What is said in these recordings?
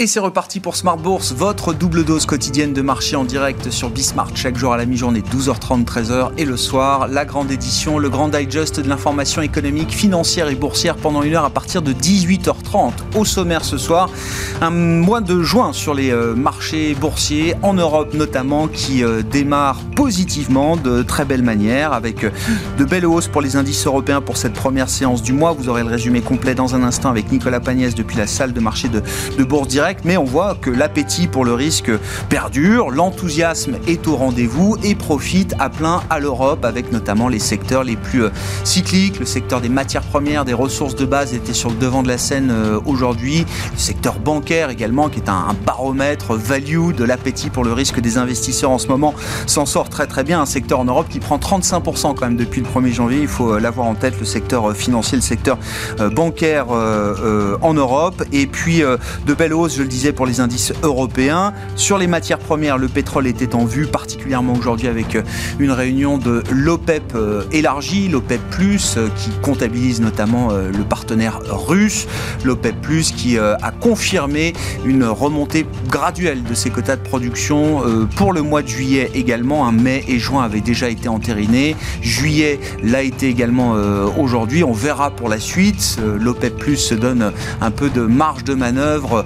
Et c'est reparti pour Smart Bourse, votre double dose quotidienne de marché en direct sur Bismart chaque jour à la mi-journée 12h30 13h et le soir la grande édition, le grand digest de l'information économique, financière et boursière pendant une heure à partir de 18h30. Au sommaire ce soir, un mois de juin sur les euh, marchés boursiers en Europe notamment qui euh, démarre positivement de très belle manière avec euh, de belles hausses pour les indices européens pour cette première séance du mois. Vous aurez le résumé complet dans un instant avec Nicolas Pagnès depuis la salle de marché de, de Bourse Direct mais on voit que l'appétit pour le risque perdure, l'enthousiasme est au rendez-vous et profite à plein à l'Europe avec notamment les secteurs les plus euh, cycliques. Le secteur des matières premières, des ressources de base était sur le devant de la scène euh, aujourd'hui. Le secteur bancaire également, qui est un baromètre value de l'appétit pour le risque des investisseurs en ce moment, s'en sort très très bien. Un secteur en Europe qui prend 35% quand même depuis le 1er janvier. Il faut euh, l'avoir en tête, le secteur financier, le secteur bancaire en Europe. Et puis de belles hausses je le disais, pour les indices européens. Sur les matières premières, le pétrole était en vue, particulièrement aujourd'hui avec euh, une réunion de l'OPEP euh, élargie, l'OPEP euh, qui comptabilise notamment le partenaire russe, l'OPEP qui a confirmé une remontée graduelle de ses quotas de production pour le mois de juillet également. Mai et juin avaient déjà été entérinés. Juillet l'a été également aujourd'hui. On verra pour la suite. L'OPEP se donne un peu de marge de manœuvre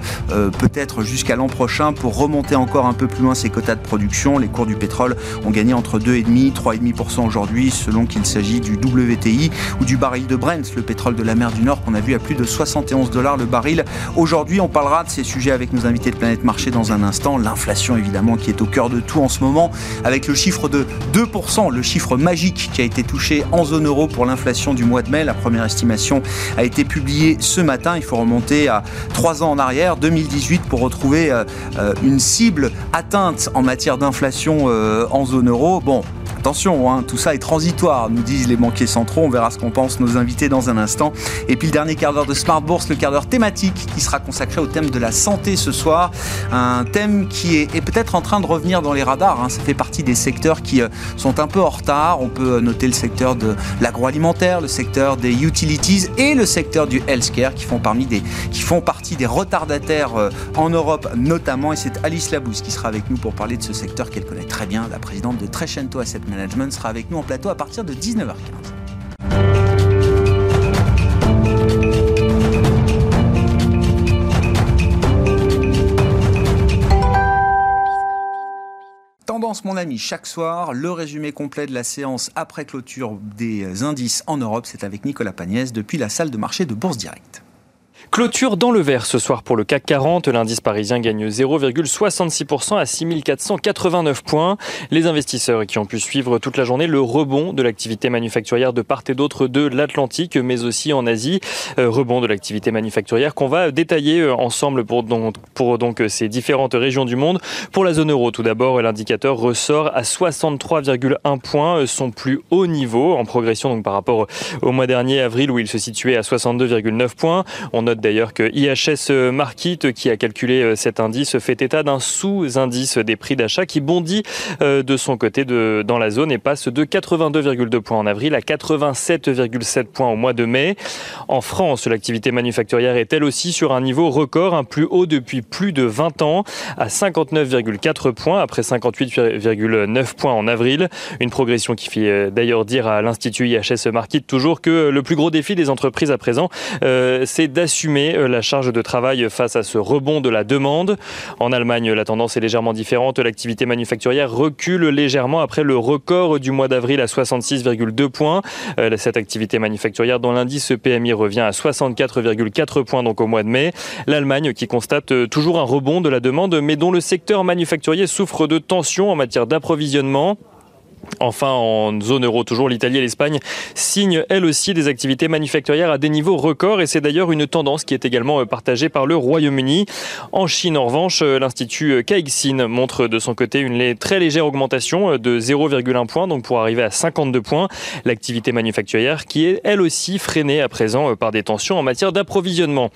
peut-être jusqu'à l'an prochain pour remonter encore un peu plus loin ses quotas de production. Les cours du pétrole ont gagné entre 2,5 et 3,5% aujourd'hui selon qu'il s'agit du WTI ou du baril de Brent, le pétrole de la mer du Nord qu'on a vu à plus de 71 dollars le baril. Aujourd'hui, on parlera de ces sujets avec nos invités de Planète Marché dans un instant. L'inflation évidemment qui est au cœur de tout en ce moment avec le chiffre de 2%, le chiffre magique qui a été touché en zone euro pour l'inflation du mois de mai. La première estimation a été publiée ce matin. Il faut remonter à 3 ans en arrière, 2010 pour retrouver euh, euh, une cible atteinte en matière d'inflation euh, en zone euro. Bon, Attention, hein, tout ça est transitoire, nous disent les banquiers centraux. On verra ce qu'en pensent nos invités dans un instant. Et puis le dernier quart d'heure de Smart Bourse, le quart d'heure thématique qui sera consacré au thème de la santé ce soir. Un thème qui est, peut-être en train de revenir dans les radars. Hein. Ça fait partie des secteurs qui euh, sont un peu en retard. On peut noter le secteur de l'agroalimentaire, le secteur des utilities et le secteur du healthcare qui font, parmi des, qui font partie des retardataires euh, en Europe notamment. Et c'est Alice Labousse qui sera avec nous pour parler de ce secteur qu'elle connaît très bien, la présidente de Trecento Asset Management sera avec nous en plateau à partir de 19h15. Tendance, mon ami, chaque soir, le résumé complet de la séance après clôture des indices en Europe, c'est avec Nicolas Pagnès depuis la salle de marché de Bourse Directe. Clôture dans le vert ce soir pour le CAC 40. L'indice parisien gagne 0,66% à 6489 points. Les investisseurs qui ont pu suivre toute la journée le rebond de l'activité manufacturière de part et d'autre de l'Atlantique, mais aussi en Asie. Euh, rebond de l'activité manufacturière qu'on va détailler euh, ensemble pour donc, pour donc ces différentes régions du monde. Pour la zone euro, tout d'abord, l'indicateur ressort à 63,1 points, euh, son plus haut niveau en progression donc par rapport au mois dernier, avril, où il se situait à 62,9 points. On note d'ailleurs que IHS Market, qui a calculé euh, cet indice, fait état d'un sous-indice des prix d'achat qui bondit euh, de son côté dans la zone et passe de 82,2 points en avril à 87,7 points au mois de mai. En France, l'activité manufacturière est elle aussi sur un niveau record, un plus haut depuis plus de 20 ans, à 59,4 points après 58,9 points en avril. Une progression qui fait euh, d'ailleurs dire à l'Institut IHS Market toujours que le plus gros défi des entreprises à présent, c'est d'assumer euh, la charge de travail face à ce rebond de la demande. En Allemagne, la tendance est légèrement différente. L'activité manufacturière recule légèrement après le record du mois d'avril à 66,2 points. Euh, cette activité manufacturière dont l'indice PMI revient à 64,4 points donc au mois de mai. L'Allemagne qui constate euh, toujours un rebond de la demande mais dont le secteur manufacturier souffre de tensions en matière d'approvisionnement. Enfin, en zone euro, toujours l'Italie et l'Espagne signent elles aussi des activités manufacturières à des niveaux records et c'est d'ailleurs une tendance qui est également euh, partagée par le Royaume-Uni. En Chine, en revanche, euh, l'Institut Caixin montre de son côté une très légère augmentation euh, de 0,1 point, donc pour arriver à 52 points. L'activité manufacturière qui est elle aussi freinée à présent par des tensions en matière d'approvisionnement.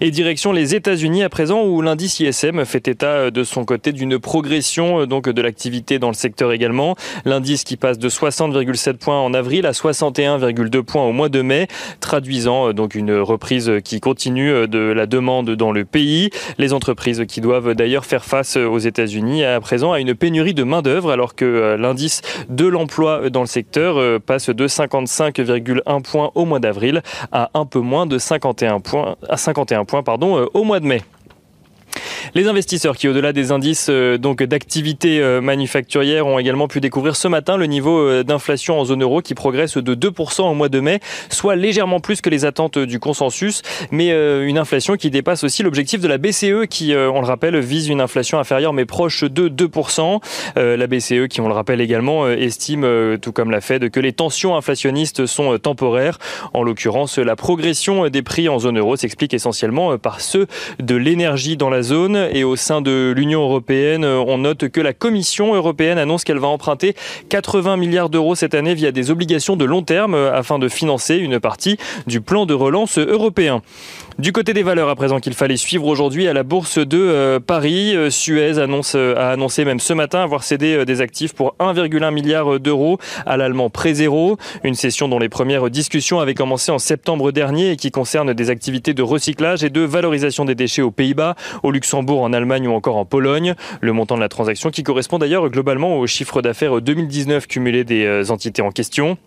Et direction les États-Unis à présent où l'indice ISM fait état de son côté d'une progression donc de l'activité dans le secteur également. Qui passe de 60,7 points en avril à 61,2 points au mois de mai, traduisant euh, donc une reprise qui continue euh, de la demande dans le pays. Les entreprises qui doivent d'ailleurs faire face aux États-Unis à présent à une pénurie de main-d'œuvre alors que euh, l'indice de l'emploi dans le secteur passe de 55,1 points au mois d'avril à un peu moins de 51 points à 51 points pardon au mois de mai. Les investisseurs qui, au-delà des indices euh, donc d'activité euh, manufacturière, ont également pu découvrir ce matin le niveau euh, d'inflation en zone euro qui progresse de 2% au mois de mai, soit légèrement plus que les attentes du consensus, mais une inflation qui dépasse aussi l'objectif de la BCE qui, on le rappelle, vise une inflation inférieure mais proche de 2%. La BCE qui, on le rappelle également, estime, tout comme la Fed, que les tensions inflationnistes sont temporaires. En l'occurrence, la progression des prix en zone euro s'explique essentiellement par ceux de l'énergie dans la zone et au sein de l'Union européenne, on note que la Commission européenne annonce qu'elle va emprunter 80 milliards d'euros cette année via des obligations de long terme afin de financer une partie du plan de relance européen. Du côté des valeurs, à présent qu'il fallait suivre aujourd'hui à la bourse de euh, Paris, euh, Suez annonce, euh, a annoncé même ce matin avoir cédé des actifs pour 1,1 milliard d'euros à l'allemand Prézéro. Une session dont les premières discussions avaient commencé en septembre dernier et qui concerne des activités de recyclage et de valorisation des déchets aux Pays-Bas, au Luxembourg, en Allemagne ou encore en Pologne. Le montant de la transaction qui correspond d'ailleurs globalement au chiffre d'affaires 2019 cumulé des entités en question.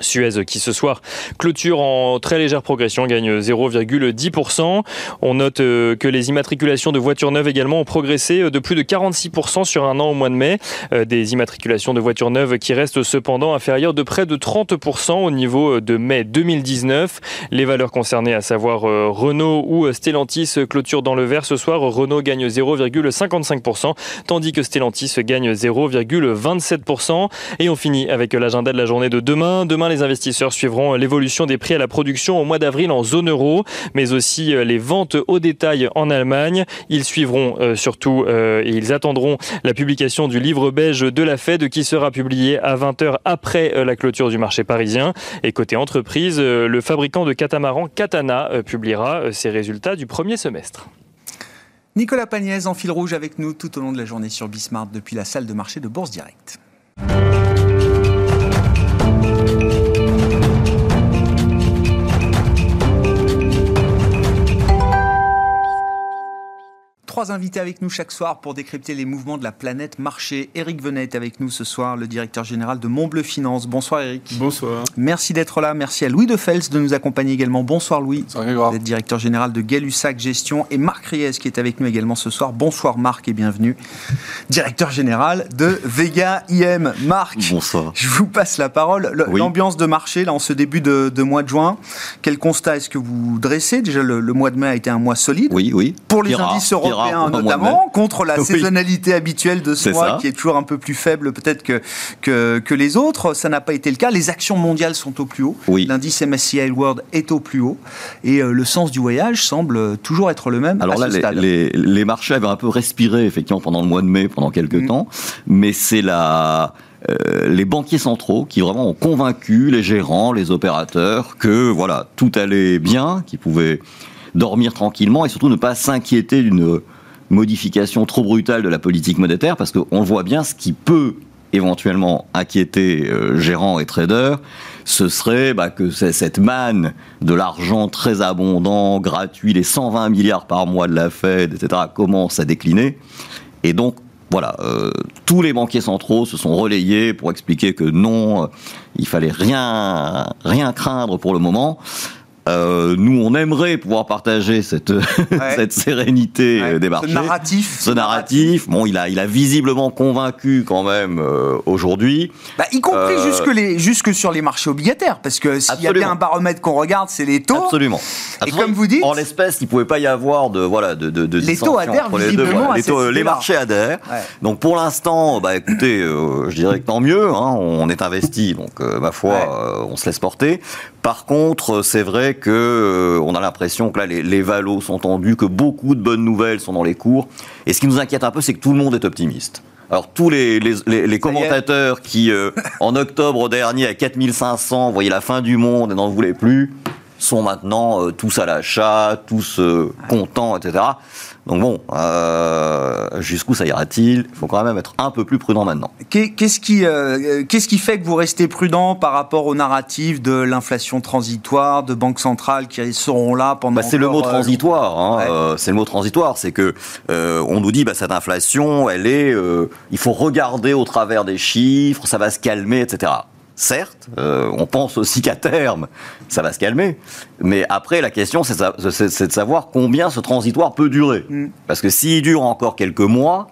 Suez qui ce soir clôture en très légère progression, gagne 0,10%. On note euh, que les immatriculations de voitures neuves également ont progressé euh, de plus de 46% sur un an au mois de mai. Euh, des immatriculations de voitures neuves qui restent cependant inférieures de près de 30% au niveau de mai 2019. Les valeurs concernées, à savoir Renault ou Stellantis, clôturent dans le vert ce soir. Renault gagne 0,55%, tandis que Stellantis gagne 0,27%. Et on finit avec l'agenda de la journée de demain. Demain, les investisseurs suivront l'évolution des prix à la production au mois d'avril en zone euro, mais aussi euh, les ventes au détail en Allemagne. Ils suivront euh, surtout euh, et ils attendront la publication du livre belge de la Fed qui sera publié à 20h après la clôture du marché parisien. Et côté entreprise, le fabricant de catamarans Katana publiera ses résultats du premier semestre. Nicolas Pagnès en fil rouge avec nous tout au long de la journée sur Bismarck depuis la salle de marché de Bourse Direct. Trois invités avec nous chaque soir pour décrypter les mouvements de la planète marché. Eric Venet est avec nous ce soir, le directeur général de Montbleu Finance. Bonsoir Eric. Bonsoir. Merci d'être là. Merci à Louis de Fels de nous accompagner également. Bonsoir Louis. Bonsoir Vous êtes directeur général de Gay-Lussac Gestion. Et Marc Ries qui est avec nous également ce soir. Bonsoir Marc et bienvenue. Directeur général de Vega IM. Marc. Bonsoir. Je vous passe la parole. L'ambiance de marché là en ce début de, mois de juin. Quel constat est-ce que vous dressez? Déjà le, mois de mai a été un mois solide. Oui, oui. Pour les indices européens notamment, contre la saisonnalité habituelle de ce mois qui est toujours un peu plus faible peut-être que, que, les autres. Ça n'a pas été le cas. Les actions mondiales sont au plus haut. L'indice MSCI World est au plus haut. Et euh, le sens du voyage semble toujours être le même. Alors là, Les, marchés avaient un peu respiré effectivement pendant le mois de mai, pendant quelques mm. temps. Mais c'est la... Euh, les banquiers centraux qui vraiment ont convaincu les gérants, les opérateurs que voilà tout allait bien, qu'ils pouvaient dormir tranquillement et surtout ne pas s'inquiéter d'une modification trop brutale de la politique monétaire, parce qu'on voit bien ce qui peut éventuellement inquiéter euh, gérants et traders, ce serait bah, que cette manne de l'argent très abondant, gratuit, les 120 milliards par mois de la Fed, etc., commence à décliner. Et donc, voilà, euh, tous les banquiers centraux se sont relayés pour expliquer que non, euh, il fallait rien, rien craindre pour le moment. Euh, nous, on aimerait pouvoir partager cette, cette sérénité Ouais. des marchés. Ce narratif. Ce narratif, bon, il a, il a visiblement convaincu quand même euh, aujourd'hui. Bah, y compris Euh, jusque, les, jusque sur les marchés obligataires, parce que s'il y a bien un baromètre qu'on regarde, c'est les taux. Absolument. Et comme vous dites- en l'espèce, il pouvait pas y avoir de voilà de, de, de Les taux adhèrent les deux. visiblement à les, taux- les idée-là. marchés adhèrent. Ouais. Donc pour l'instant, bah écoutez, euh, je dirais que tant mieux. hein, on est investi, donc euh, ma foi, euh, on se laisse porter. Par contre, c'est vrai que euh, on a l'impression que là, les, les valos sont tendus, que beaucoup de bonnes nouvelles sont dans les cours. Et ce qui nous inquiète un peu, c'est que tout le monde est optimiste. Alors tous les, les, les- les commentateurs qui, euh, en octobre dernier, à 4500, voyaient la fin du monde et n'en voulaient plus, sont maintenant euh, tous à l'achat, tous euh, contents, etc. Donc bon, euh, jusqu'où ça ira-t-il? Il faut quand même être un peu plus prudent maintenant. Qu'est- Qu'est-ce qui, euh, qu'est-ce qui fait que vous restez prudent par rapport au narratif de l'inflation transitoire, de banques centrales qui seront là pendant. Bah, c'est le mot euh, transitoire. hein, ouais. euh, c'est le mot transitoire. C'est que on nous dit bah, cette inflation, elle est. il faut regarder au travers des chiffres, ça va se calmer, etc. Certes, euh, on pense aussi qu'à terme, ça va se calmer. Mais après, la question, c'est de savoir combien ce transitoire peut durer. Mm. Parce que s'il dure encore quelques mois,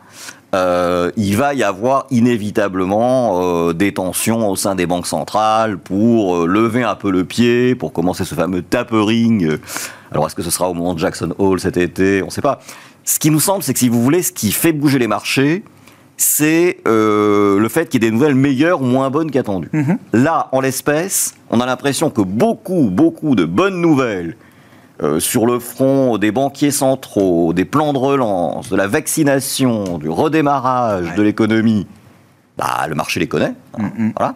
euh, il va y avoir inévitablement euh, des tensions au sein des banques centrales pour euh, lever un peu le pied, pour commencer ce fameux tapering. Alors est-ce que ce sera au moment de Jackson Hole cet été? On ne sait pas. Ce qui nous semble, c'est que si vous voulez, ce qui fait bouger les marchés, c'est euh, le fait qu'il y ait des nouvelles meilleures ou moins bonnes qu'attendues. Mhm. Là, en l'espèce, on a l'impression que beaucoup, beaucoup de bonnes nouvelles euh, sur le front des banquiers centraux, des plans de relance, de la vaccination, du redémarrage Ouais. de l'économie, bah, le marché les connaît. hein, Mhm. voilà.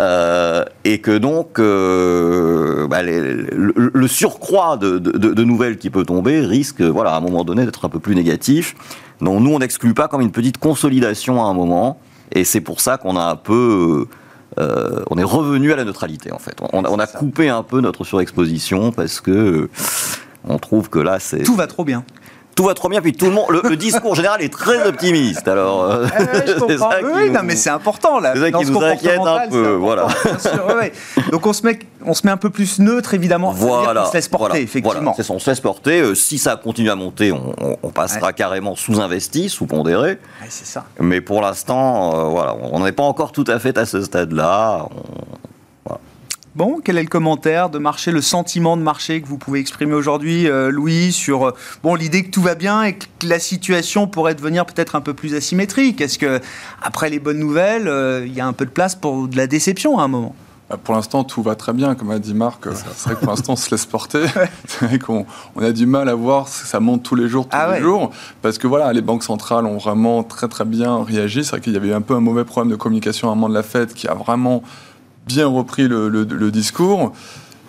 Euh, et que donc, euh, bah, les- le, le surcroît de, de- de- de nouvelles qui peut tomber risque, voilà, à un moment donné, d'être un peu plus négatif. Donc, nous, on n'exclut pas comme une petite consolidation à un moment. Et c'est pour ça qu'on a un peu. euh, on est revenu à la neutralité, en fait. On, on a coupé un peu notre surexposition parce que. on trouve que là, c'est Tout va trop bien. Tout va trop bien, puis tout le monde, le, le discours général est très optimiste. Alors, euh, je comprends. ça Oui, qui oui, nous- non, mais c'est important là. c'est ça qui ce nous inquiète un peu, voilà. sûr, ouais. Donc on se met, on se met un peu plus neutre évidemment. Voilà, qu'on se laisse porter voilà, effectivement. voilà, c'est ça, on se laisse porter. Euh, si ça continue à monter, on, on- on passera carrément sous-investi, sous-pondéré. Ouais, c'est ça. Mais pour l'instant, euh, voilà, on n'est pas encore tout à fait à ce stade-là. On- Bon, quel est le commentaire de marché, le sentiment de marché que vous pouvez exprimer aujourd'hui, euh, Louis, sur euh, bon l'idée que tout va bien et que la situation pourrait devenir peut-être un peu plus asymétrique? Est-ce que après les bonnes nouvelles, euh, il y a un peu de place pour de la déception à un moment? Bah, Pour l'instant, tout va très bien, comme a dit Marc. C'est vrai que pour l'instant, on se laisse porter. C'est vrai qu'on on a du mal à voir si ça monte tous les jours, tous Ah les ouais. jours. Parce que voilà, les banques centrales ont vraiment très très bien réagi. C'est vrai qu'il y avait un peu un mauvais problème de communication à un moment de la Fed qui a vraiment bien repris le, le- le discours.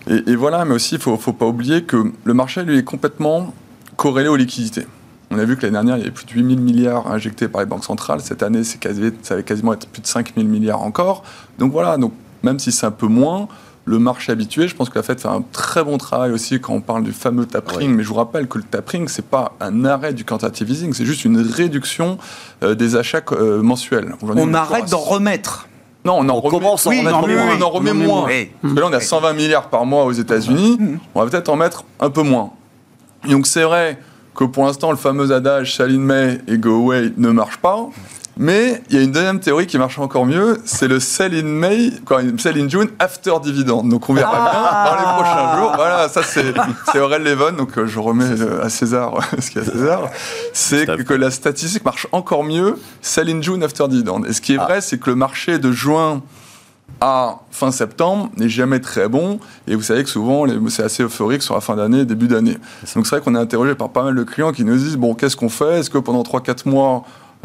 Et, et voilà, mais aussi, il ne faut, faut pas oublier que le marché, lui, est complètement corrélé aux liquidités. On a vu que l'année dernière, il y avait plus de 8 000 milliards injectés par les banques centrales. Cette année, c'est quasi, ça va quasiment être plus de 5 000 milliards encore. Donc voilà, donc, même si c'est un peu moins, le marché habitué, je pense que la Fed fait un très bon travail aussi quand on parle du fameux tapering. Mais je vous rappelle que le tapering, c'est pas un arrêt du quantitative easing, c'est juste une réduction euh, des achats euh, mensuels. On arrête d'en remettre. Non, on en On remet- commence à en Oui, on en remet, moins. on en remet moins. Oui. Parce que là, on a 120 milliards par mois aux États-Unis. On va peut-être en mettre un peu moins. Donc, c'est vrai que pour l'instant, le fameux adage sell in May et go away ne marche pas. Mais il y a une deuxième théorie qui marche encore mieux, c'est le sell in May, quoi, sell in June after dividend. Donc on verra Ah. bien dans les prochains jours. Voilà, ça c'est Aurel Levon, donc euh, je remets euh, à César ce qu'il y a à César. C'est que, la statistique marche encore mieux, sell in June after dividend. Et ce qui est Ah. vrai, c'est que le marché de juin à fin septembre n'est jamais très bon. Et vous savez que souvent, c'est assez euphorique sur la fin d'année, début d'année. Donc c'est vrai qu'on est interrogé par pas mal de clients qui nous disent, bon, qu'est-ce qu'on fait? Est-ce que pendant 3-4 mois,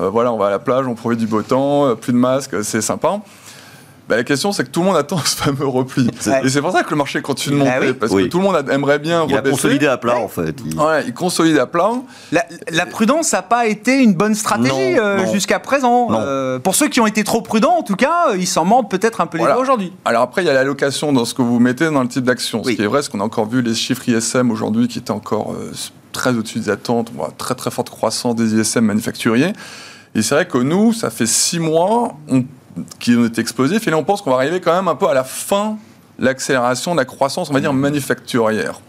voilà, on va à la plage, on profite du beau temps, euh, plus de masques, euh, c'est sympa Bah, la question, c'est que tout le monde attend ce fameux repli. Ouais. Et c'est pour ça que le marché continue de Bah monter, oui. parce Oui. que tout le monde a- aimerait bien Il a rebaisser. consolidé à plat, en fait. Il- Ouais, il consolide à plat. La, la prudence n'a pas été une bonne stratégie euh, jusqu'à présent. Euh, pour ceux qui ont été trop prudents, en tout cas, euh, ils s'en mordent peut-être un peu les Voilà. doigts aujourd'hui. Alors après, il y a l'allocation dans ce que vous mettez dans le type d'action. Oui. Ce qui est vrai, c'est qu'on a encore vu les chiffres ISM aujourd'hui qui étaient encore euh, très au-dessus des attentes. On voit très très forte croissance des ISM manufacturiers. Et c'est vrai que nous, ça fait six mois on- qui ont été explosifs. Et là, on pense qu'on va arriver quand même un peu à la fin l'accélération de la croissance, on va dire, manufacturière.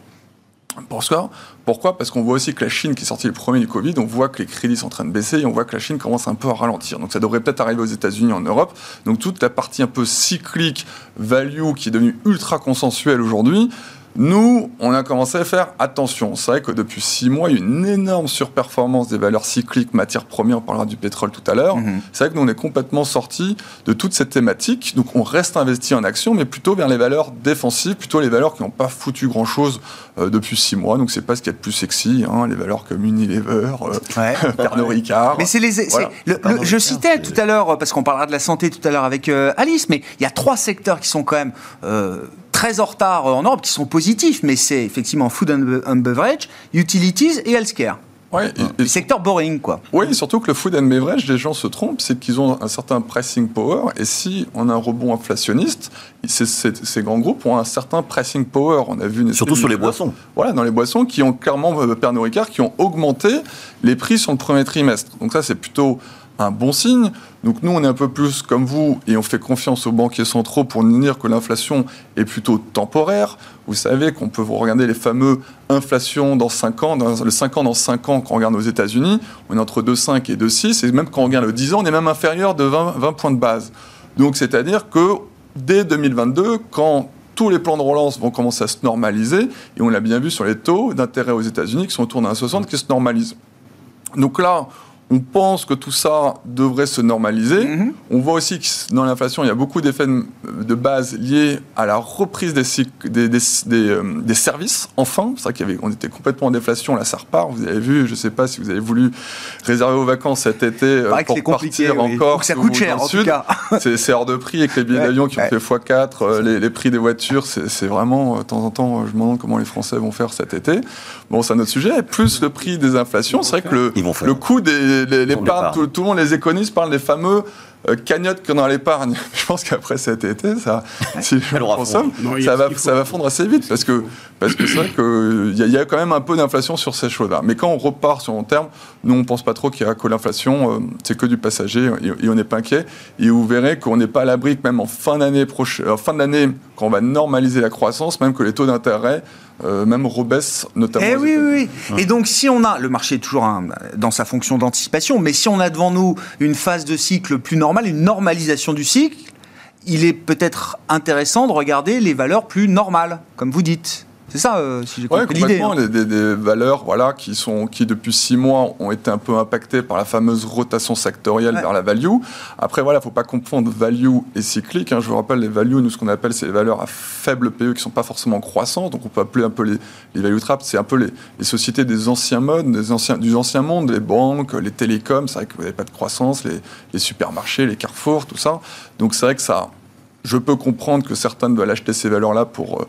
Pourquoi? Pourquoi? Parce qu'on voit aussi que la Chine, qui est sortie le premier du Covid, on voit que les crédits sont en train de baisser et on voit que la Chine commence un peu à ralentir. Donc ça devrait peut-être arriver aux États-Unis, en Europe. Donc toute la partie un peu cyclique, value, qui est devenue ultra consensuelle aujourd'hui, nous, on a commencé à faire attention. C'est vrai que depuis six mois, il y a une énorme surperformance des valeurs cycliques, matières premières, on parlera du pétrole tout à l'heure. Mhm. C'est vrai que nous, on est complètement sorti de toute cette thématique. Donc, on reste investi en actions, mais plutôt vers les valeurs défensives, plutôt les valeurs qui n'ont pas foutu grand-chose euh, depuis six mois. Donc, c'est pas ce qu'il y a de plus sexy, hein, les valeurs comme Unilever, euh, Ouais. Pernod Ricard. Mais c'est les. c'est- Voilà. le- le- je citais tout à l'heure, parce qu'on parlera de la santé tout à l'heure avec euh, Alice, mais il y a trois secteurs qui sont quand même euh, très en retard en Europe, qui sont positifs, mais c'est effectivement food and, be- and beverage, utilities et healthcare. Ouais, et- secteur boring, quoi. Oui, surtout que le food and beverage, les gens se trompent, c'est qu'ils ont un certain pricing power. Et si on a un rebond inflationniste, ces grands groupes ont un certain pricing power. On a vu une Surtout sur les boissons. Voilà, dans les boissons qui ont clairement, euh, Pernod Ricard, qui ont augmenté les prix sur le premier trimestre. Donc ça, c'est plutôt un bon signe. Donc nous, on est un peu plus comme vous et on fait confiance aux banquiers centraux pour nous dire que l'inflation est plutôt temporaire. Vous savez qu'on peut regarder les fameux inflations dans 5 ans, le 5 ans dans 5 ans, quand on regarde aux États-Unis, on est entre 2,5 et 2,6 et même quand on regarde le 10 ans, on est même inférieur de 20, 20 points de base. Donc c'est-à-dire que dès 2022, quand tous les plans de relance vont commencer à se normaliser, et on l'a bien vu sur les taux d'intérêt aux États-Unis qui sont autour d'un 60 qui se normalisent. Donc là, on pense que tout ça devrait se normaliser. Mhm. On voit aussi que dans l'inflation, il y a beaucoup d'effets de base liés à la reprise des, cycles- des, des- des, euh, des services. Enfin, c'est vrai qu'on était complètement en déflation, là ça repart. Vous avez vu, je ne sais pas si vous avez voulu réserver vos vacances cet été euh, que pour partir oui. encore. Que ça coûte cher, en tout sud. cas. C'est c'est hors de prix avec les billets Ouais, d'avion qui ont ouais. fait x4, euh, les, les prix des voitures, c'est c'est vraiment, euh, de temps en temps, euh, je me demande comment les Français vont faire cet été. Bon, c'est un autre sujet. Et plus le prix des inflations, c'est vrai que le, Ils vont faire. le coût des les- tout, tout le monde, les économistes parlent des fameux euh, cagnottes qu'on a à l'épargne. Je pense qu'après cet été, ça, si Non, y a ça, va, ça fondre assez vite parce que parce que c'est vrai qu'il y, a- il y a quand même un peu d'inflation sur ces choses-là. Mais quand on repart sur long terme, nous on pense pas trop qu'il y a que l'inflation, euh, c'est que du passager et, et on n'est pas inquiet. Et vous verrez qu'on n'est pas à l'abri que même en fin d'année prochaine, en fin d'année, quand on va normaliser la croissance, même que les taux d'intérêt euh, même rebaissent notamment. Eh oui, oui, oui. Et donc, si on a, le marché est toujours un- dans sa fonction d'anticipation, mais si on a devant nous une phase de cycle plus normale, une normalisation du cycle, il est peut-être intéressant de regarder les valeurs plus normales, comme vous dites. C'est ça, euh, si j'ai Ouais, compris l'idée. complètement. hein. Des, des valeurs voilà, qui, sont, qui, depuis six mois, ont été un peu impactées par la fameuse rotation sectorielle Ouais. vers la value. Après, voilà, il ne faut pas confondre value et cyclique. hein. Je vous rappelle, les values, nous, ce qu'on appelle, c'est les valeurs à faible PE qui ne sont pas forcément croissantes. Donc, on peut appeler un peu les, les value traps. C'est un peu les, les sociétés des anciens modes, des anciens, du ancien monde, les banques, les télécoms. C'est vrai que vous n'avez pas de croissance, les, les supermarchés, les carrefours, tout ça. Donc, c'est vrai que ça. Je peux comprendre que certaines doivent acheter ces valeurs-là pour. euh,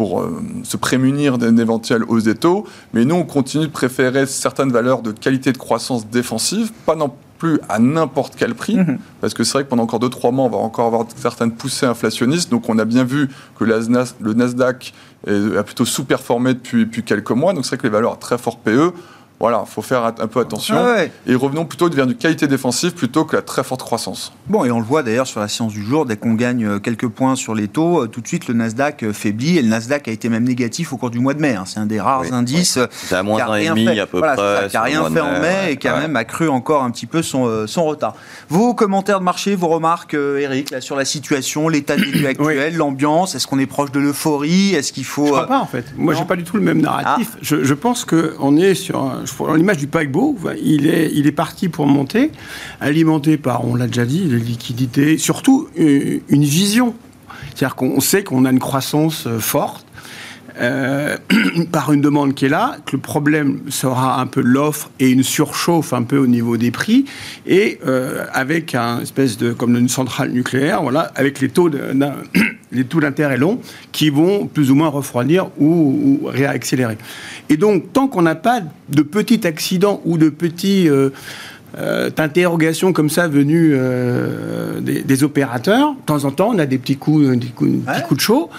pour euh, se prémunir d'une éventuelle hausse des taux. Mais nous, on continue de préférer certaines valeurs de qualité de croissance défensive, pas non plus à n'importe quel prix, Mhm. parce que c'est vrai que pendant encore 2-3 mois, on va encore avoir certaines poussées inflationnistes. Donc on a bien vu que le Nasdaq a plutôt sous-performé depuis, depuis quelques mois. Donc c'est vrai que les valeurs à très fort PE, voilà, il faut faire un peu attention. Ah ouais. Et revenons plutôt vers du qualité défensive plutôt que la très forte croissance. Bon, et on le voit d'ailleurs sur la séance du jour, dès qu'on gagne euh, quelques points sur les taux, euh, tout de suite le Nasdaq euh, faiblit, et le Nasdaq a été même négatif au cours du mois de mai. hein. C'est un des rares Oui, indices C'est à qui moins a d'un et rien demi fait. à peu Voilà, près. ça, qui a sur le rien fait en mai ouais. et qui a même accru encore un petit peu son, son retard. Vos commentaires de marché, vos remarques, Eric, là, sur la situation, l'état des lieux actuel, l'ambiance, est-ce qu'on est proche de l'euphorie? Est-ce qu'il faut... Je crois pas en fait. Moi, j'ai pas du tout le même narratif. Je, je pense que on est sur un- l'image du paquebot. Il est, il est parti pour monter, alimenté par, on l'a déjà dit, les liquidités, surtout euh, une vision. C'est-à-dire qu'on sait qu'on a une croissance euh, forte. Euh, par une demande qui est là, que le problème sera un peu l'offre et une surchauffe un peu au niveau des prix, et euh, avec un espèce de, comme une centrale nucléaire, voilà, avec les taux de- les taux d'intérêt longs qui vont plus ou moins refroidir ou, ou réaccélérer. Et donc, tant qu'on n'a pas de petits accidents ou de petits euh, euh, interrogations comme ça venues euh, des, des opérateurs, de temps en temps, on a des petits coups, des coups, petits coups de chaud.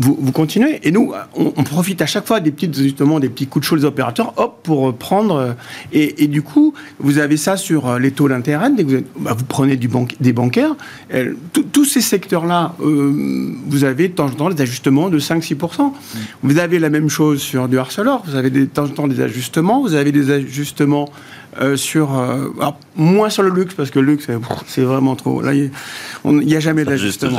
Vous, vous continuez. Et nous, on, on profite à chaque fois des petites, justement, des petits coups de chaud des opérateurs, hop, pour prendre. euh, Et, et du coup, vous avez ça sur euh, les taux d'intérêt. dès que Vous, êtes- bah, vous prenez du banque, des bancaires. euh, tout- tous ces secteurs-là, euh, vous avez de temps en temps des ajustements de 5-6%. Vous avez la même chose sur du Arcelor. Vous avez de temps en temps des ajustements. Vous avez des ajustements euh, sur. euh, alors, moins sur le luxe, parce que le luxe, c'est- vraiment trop. Là, il n'y a jamais Juste d'ajustement.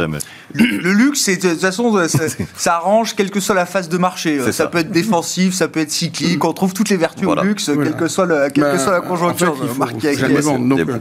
Le, le luxe, c'est de toute façon, ça, ça arrange quelle que soit la phase de marché. C'est Ça, ça. peut être défensif, ça peut être cyclique. On trouve toutes les vertus Voilà. au luxe, Voilà. quelle que soit, le, quelle Bah, que soit la en conjoncture. fait, euh,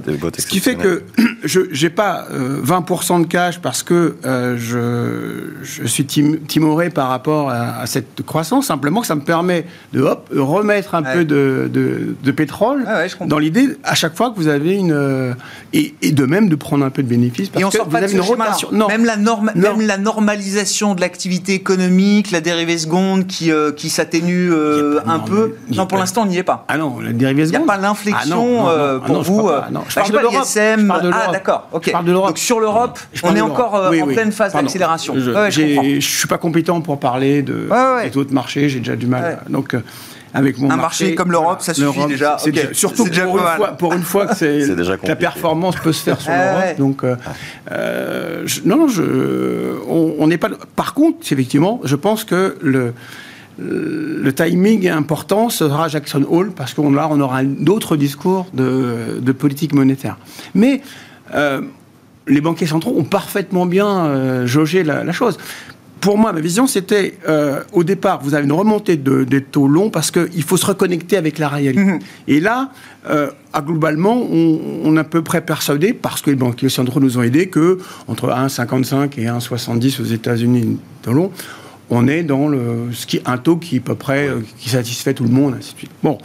des boîtes ce qui fait que je n'ai pas euh, 20% de cash parce que euh, je, je suis tim- timoré par rapport à, à cette croissance. Simplement que ça me permet de hop, remettre un Ouais. peu de, de- de pétrole Ah ouais, dans l'idée à chaque fois que vous avez une. euh, et, et de même de prendre un peu de bénéfice parce Et on que sort vous pas de avez ce une rotation. Non. Même la, norme, Non. même la normalisation de l'activité économique, la dérivée seconde qui, euh, qui s'atténue euh, un peu. Non, pour l'instant, on n'y est pas. Ah non, la dérivée Il n'y a seconde. pas l'inflexion Ah ah pour vous. Non, je parle de l'Europe. l'ISM. Je parle de Ah, l'Europe. d'accord. Ok. Je parle de l'Europe. Donc sur l'Europe, on est encore euh, Oui, en oui. pleine phase d'accélération. Je je suis pas compétent pour parler de, des autres marchés, j'ai déjà du mal. Donc, avec mon Un marché comme l'Europe, ça suffit déjà. déjà- surtout déjà pour, une fois, pour une fois que, déjà la performance peut se faire sur l'Europe. ouais. Donc, euh, euh, je- non, je, on on n'est pas. Par contre, effectivement, je pense que le le timing important sera Jackson Hole parce qu'on là on aura d'autres discours de, de politique monétaire. Mais euh, les banquiers centraux ont parfaitement bien euh, jaugé la, la chose. Pour moi, ma vision, c'était euh, au départ, vous avez une remontée de, des taux longs parce qu'il faut se reconnecter avec la réalité. Et là, euh, ah, globalement, on, on est à peu près persuadé, parce que les banquiers centraux nous ont aidés, que entre 1,55 et 1,70 aux États-Unis de long, on est dans le, ce qui, un taux qui est à peu près euh, qui satisfait tout le monde, ainsi de suite. Bon,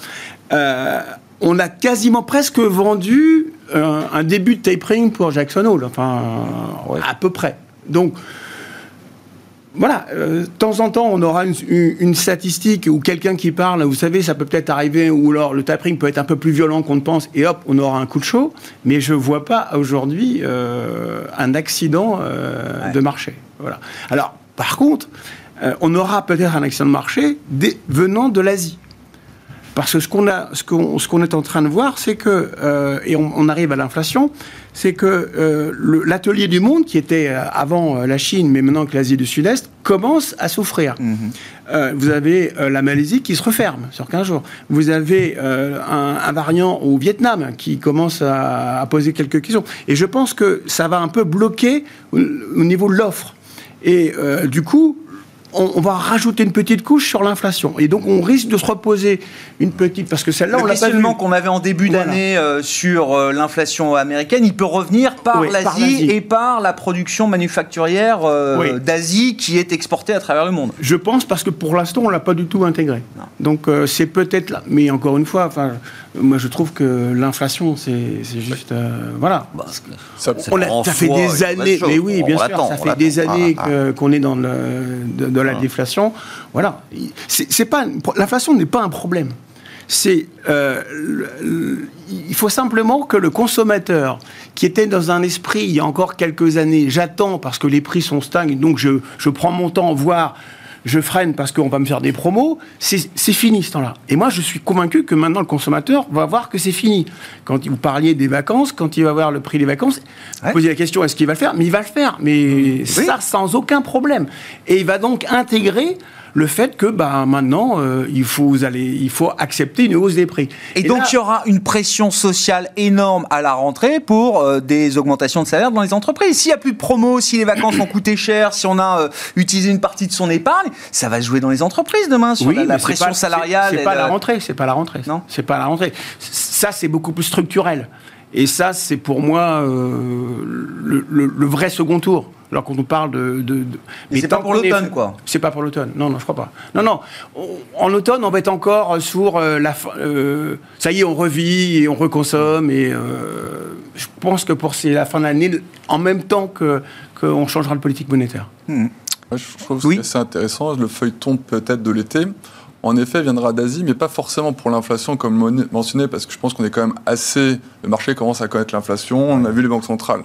Euh, on a quasiment presque vendu un début de tapering pour Jackson Hole, enfin Ouais. à peu près. Donc voilà, euh, de temps en temps, on aura une, une- une statistique ou quelqu'un qui parle, vous savez, ça peut peut-être arriver, ou alors le tapering peut être un peu plus violent qu'on ne pense, et hop, on aura un coup de chaud, mais je ne vois pas aujourd'hui euh, un accident euh, de marché. Voilà. Alors, par contre, on aura peut-être un accident de marché des- venant de l'Asie. Parce que ce qu'on ce qu'on, est en train de voir, c'est que, euh, et on, on arrive à l'inflation, c'est que euh, l'atelier du monde, qui était euh, avant la Chine, mais maintenant que l'Asie du Sud-Est, commence à souffrir. Euh, vous avez euh, la Malaisie qui se referme sur 15 jours. Vous avez un, un variant au Vietnam qui commence à, à poser quelques questions. Et je pense que ça va un peu bloquer au, au niveau de l'offre. Et du coup, on, on va rajouter une petite couche sur l'inflation. Et donc, on risque de se reposer une petite. Parce que celle-là, on l'a pas qu'on avait en début Voilà. d'année euh, sur euh, l'inflation américaine, il peut revenir par Oui, l'Asie et par la production manufacturière euh, Oui. d'Asie qui est exportée à travers le monde. Je pense parce que pour l'instant, on l'a pas du tout intégré. Donc c'est peut-être là. Mais encore une fois, enfin, moi je trouve que l'inflation, c'est juste, euh, voilà. Ça- On a- en ça fait des années, mais oui, On bien sûr, ça fait des années Ah, qu'on est dans le, de, de la déflation. Voilà. C'est pas l'inflation n'est pas un problème. C'est euh, il faut simplement que le consommateur qui était dans un esprit il y a encore quelques années, j'attends parce que les prix sont stagnes, donc je, je prends mon temps, voire je freine parce qu'on va me faire des promos, c'est fini ce temps-là. Et moi, je suis convaincu que maintenant le consommateur va voir que c'est fini. Quand vous parliez des vacances, quand il va voir le prix des vacances, Ouais. posez la question est-ce qu'il va le faire? Mais il va le faire, mais ça sans aucun problème. Et il va donc intégrer le fait que bah, maintenant, euh, il, faut, vous allez, il faut accepter une hausse des prix. Et, donc là- il y aura une pression sociale énorme à la rentrée pour euh, des augmentations de salaire dans les entreprises. S'il n'y a plus de promos, si les vacances ont coûté cher, si on a euh, utilisé une partie de son épargne, ça va se jouer dans les entreprises demain sur Oui, la, pression pas- salariale. C'est pas la rentrée, c'est pas la rentrée. Non c'est pas la rentrée. Ça, c'est beaucoup plus structurel. Et ça, c'est pour moi euh, le, le- le vrai second tour. Alors quand on parle de, de- de- Mais c'est pas pour qu'on est- l'automne, quoi. C'est pas pour l'automne. Non, non, je crois pas. Non, non. On- En automne, on va être encore sur euh, la. fin- euh, ça y est, on revit et on reconsomme. Et euh, je pense que pour c'est la fin de l'année, en même temps que qu'on changera de politique monétaire. Moi, je trouve Oui. que c'est intéressant, le feuilleton peut-être de l'été. En effet, viendra d'Asie, mais pas forcément pour l'inflation, comme mentionné, parce que je pense qu'on est quand même assez. Le marché commence à connaître l'inflation, on a vu les banques centrales.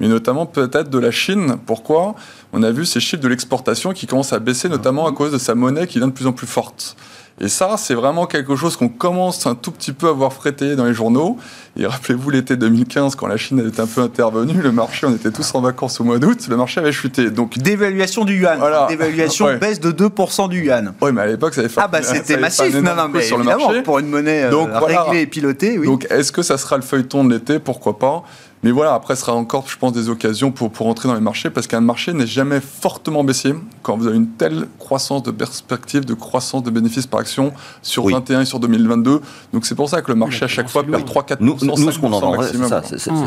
Mais notamment peut-être de la Chine. Pourquoi? On a vu ces chiffres de l'exportation qui commencent à baisser, notamment à cause de sa monnaie qui devient de plus en plus forte. Et ça, c'est vraiment quelque chose qu'on commence un tout petit peu à voir fréter dans les journaux. Et rappelez-vous l'été 2015, quand la Chine était un peu intervenue, le marché, on était tous en vacances au mois d'août, le marché avait chuté. Donc, Dévaluation du yuan. Voilà. Dévaluation, Ouais. baisse de 2% du yuan. oui, mais à l'époque, ça avait fait Ah bah c'était massif, non, non, mais sur le marché. pour une monnaie euh, Donc, voilà. réglée et pilotée, oui. Donc, est-ce que ça sera le feuilleton de l'été? Pourquoi pas? Mais voilà, après, ce sera encore, je pense, des occasions pour, pour entrer dans les marchés, parce qu'un marché n'est jamais fortement baissier quand vous avez une telle croissance de perspective, de croissance de bénéfices par action sur Oui. 21 et sur 2022. Donc, c'est pour ça que le marché, Oui, à chaque fois, perd 3-4%, Nous, nous, nous, ce qu'on 5% entendrait,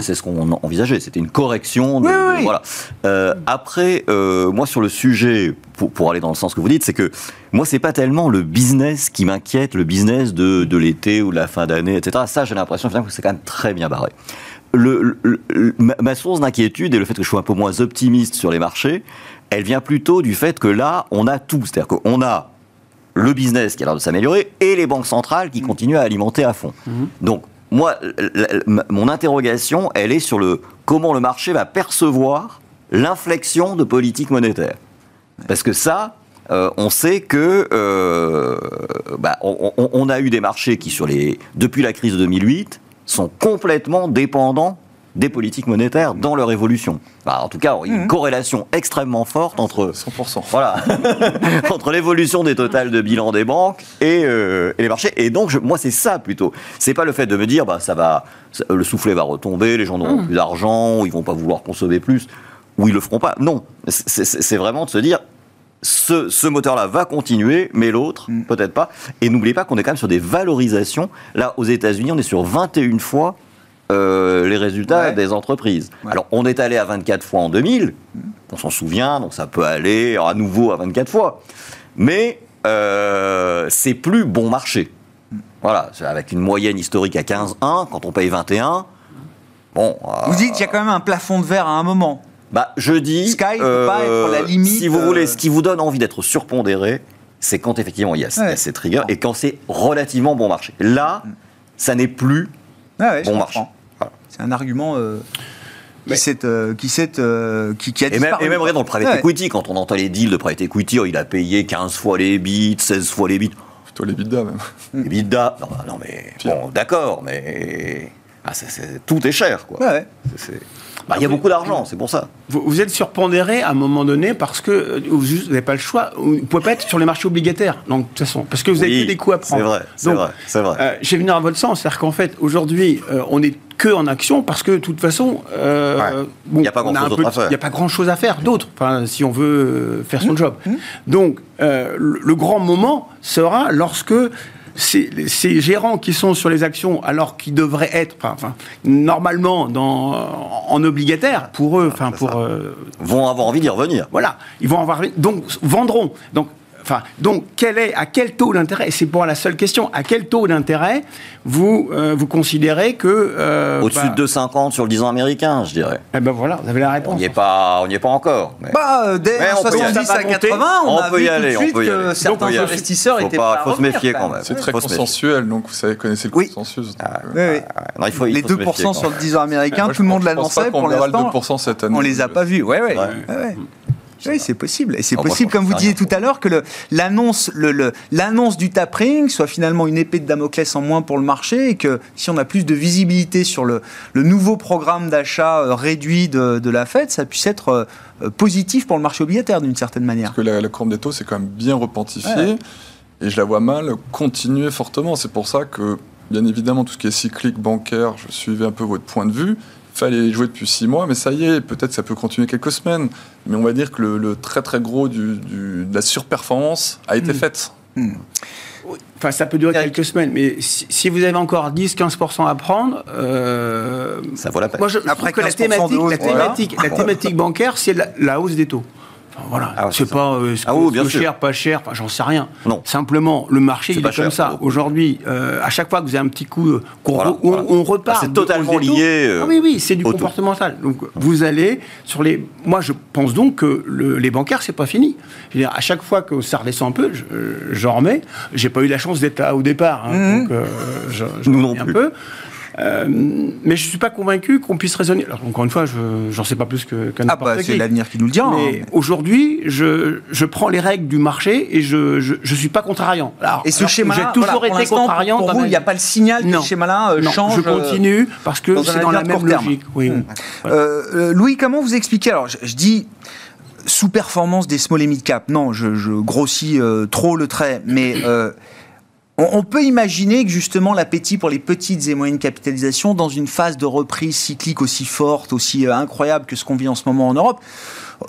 c'est ce qu'on envisageait. C'était une correction. de- Oui, de- oui. voilà. Euh, après, euh, moi, sur le sujet, pour, pour aller dans le sens que vous dites, c'est que moi, c'est pas tellement le business qui m'inquiète, le business de, de l'été ou de la fin d'année, etc. Ça, j'ai l'impression finalement, que c'est quand même très bien barré. Le, le- le- ma, source d'inquiétude et le fait que je sois un peu moins optimiste sur les marchés, elle vient plutôt du fait que là, on a tout. C'est-à-dire qu'on a le business qui a l'air de s'améliorer et les banques centrales qui continuent à alimenter à fond. Donc, moi, la- la- ma- mon interrogation, elle est sur le comment le marché va percevoir l'inflexion de politique monétaire. Parce que ça, euh, on sait que euh, bah, on, on- on a eu des marchés qui, sur les, depuis la crise de 2008, sont complètement dépendants des politiques monétaires dans leur évolution. Bah, en tout cas, il y a une corrélation extrêmement forte entre 100%. voilà. Entre l'évolution des totales de bilan des banques et, euh, et les marchés. Et donc, je- moi, c'est ça plutôt. C'est pas le fait de me dire, bah, ça va, ça- le soufflet va retomber, les gens n'auront plus d'argent, ils vont pas vouloir consommer plus, ou ils le feront pas. Non. C'est vraiment de se dire, ce, ce moteur-là va continuer, mais l'autre, peut-être pas. Et n'oubliez pas qu'on est quand même sur des valorisations. Là, aux États-Unis, on est sur 21 fois euh, les résultats Ouais. des entreprises. Ouais. Alors, on est allé à 24 fois en 2000, on s'en souvient, donc ça peut aller à nouveau à 24 fois. Mais euh, c'est plus bon marché. Voilà, c'est avec une moyenne historique à 15,1, quand on paye 21, bon. euh, Vous dites qu'il y a quand même un plafond de verre à un moment. Bah, je dis. euh, Sky peut pas être la limite, Si vous voulez, euh, ce qui vous donne envie d'être surpondéré, c'est quand effectivement il y a, il y a Ouais. ces triggers et quand c'est relativement bon marché. Là, ça n'est plus Ah ouais, bon marché. Voilà. C'est un argument euh, qui s'est euh, qui s'est euh, qui, qui a Et même, disparu. et même regarde, dans le private Ouais. equity, quand on entend les deals de private equity, oh, il a payé 15 fois les bits, 16 fois les bits. Plutôt les bidas, même. Les bidas, non, non mais Pire. bon, d'accord, mais ah, tout est cher, quoi. Ouais, ouais. Bah, il y a beaucoup d'argent, c'est pour ça. Vous, vous êtes surpondéré à un moment donné parce que euh, vous n'avez pas le choix. Vous ne pouvez pas être sur les marchés obligataires. Donc, de toute façon, parce que vous avez Oui, que des coûts à prendre. C'est vrai, c'est Donc, vrai, c'est vrai. Euh, je vais venir à votre sens, c'est-à-dire qu'en fait, aujourd'hui, euh, on n'est que en action parce que, de toute façon, euh, Ouais. bon, Il y a pas d'autre peu- à faire. Il n'y a pas grand-chose à faire d'autre, enfin, si on veut euh, faire Mmh. son job. Donc, euh, le, le grand moment sera lorsque ces, ces gérants qui sont sur les actions, alors qu'ils devraient être, enfin, enfin, normalement, dans, en obligataire, pour eux, enfin, pour euh, Vont avoir envie d'y revenir. voilà, ils vont avoir donc vendront. Donc Enfin, donc, quel est, à quel taux d'intérêt Et c'est pour la seule question. À quel taux d'intérêt vous, euh, vous considérez que... euh, Au-dessus bah, de 2,50 sur le 10 ans américain, je dirais. Eh ben voilà, vous avez la On réponse. n'y est pas, on n'y est pas encore. mais- Bah, euh, dès Mais on peut y 70 aller. à 80, on, On a peut vu y tout aller, on peut y. On certains investisseurs Faut étaient pas- à faut se méfier quand même. C'est très consensuel, donc vous savez, connaissez le Oui. consensus. Ah, Oui, oui. Non, il faut, il Les faut se 2% méfier, quand sur le même. 10 ans américain, tout le monde l'annonçait. Pour l'instant, 2% cette année. on les a pas vus. Ouais, ouais. Oui, c'est possible. Et c'est Ah, moi, possible, comme vous disiez tout à l'heure, que le- l'annonce le, le- l'annonce du tapering soit finalement une épée de Damoclès en moins pour le marché et que si on a plus de visibilité sur le, le nouveau programme d'achat euh, réduit de, de la Fed, ça puisse être euh, euh, positif pour le marché obligataire d'une certaine manière. Parce que la, la courbe des taux, c'est quand même bien repentifié. Ouais. Et je la vois mal continuer fortement. C'est pour ça que, bien évidemment, tout ce qui est cyclique bancaire, je suivais un peu votre point de vue. Fallait jouer depuis six mois, mais ça y est, peut-être ça peut continuer quelques semaines. Mais on va dire que le, le très très gros du, du- de la surperformance a été faite. Enfin, ça peut durer quelques semaines, mais si, si vous avez encore 10-15% à prendre, euh, Ça vaut la peine. moi je Après trouve que la 15% de thématique, hausse, la voilà. thématique, la thématique bancaire, c'est la, la hausse des taux. Enfin, voilà, Ah ouais, c'est pas euh, ce Ah oui, bien cher, pas cher, j'en sais rien. Non. Simplement, le marché, C'est il est comme ça. Aujourd'hui, euh, à chaque fois que vous avez un petit coup, euh, Voilà, on, voilà. on repart. Ah, c'est totalement lié, euh, Ah oui, oui, c'est du comportemental. Donc, vous allez sur les. Moi, je pense donc que le- les bancaires, c'est pas fini. Je veux dire, à chaque fois que ça redescend un peu, je- euh, j'en remets. J'ai pas eu la chance d'être là au départ, hein, donc euh, je, je Nous non un plus. peu. Euh, mais je suis pas convaincu qu'on puisse raisonner. Alors, encore une fois, je j'en sais pas plus que, que Ah bah qui. c'est l'avenir qui nous le dira. Mais hein. aujourd'hui, je, je prends les règles du marché et je je, je suis pas contrariant. Alors, Et ce que schéma-là, j'ai toujours voilà, été contrariant. Pour vous, il n'y a pas le signal que Non. ce schéma-là euh, Non, change. je continue parce que dans c'est dans la même logique. Oui. Hmm. Voilà. Euh, euh, Louis, comment vous expliquez Alors, je, je dis sous-performance des small et mid cap. Non, je, je grossis euh, trop le trait, mais euh, on, on peut imaginer que justement l'appétit pour les petites et moyennes capitalisations dans une phase de reprise cyclique aussi forte, aussi euh, incroyable que ce qu'on vit en ce moment en Europe,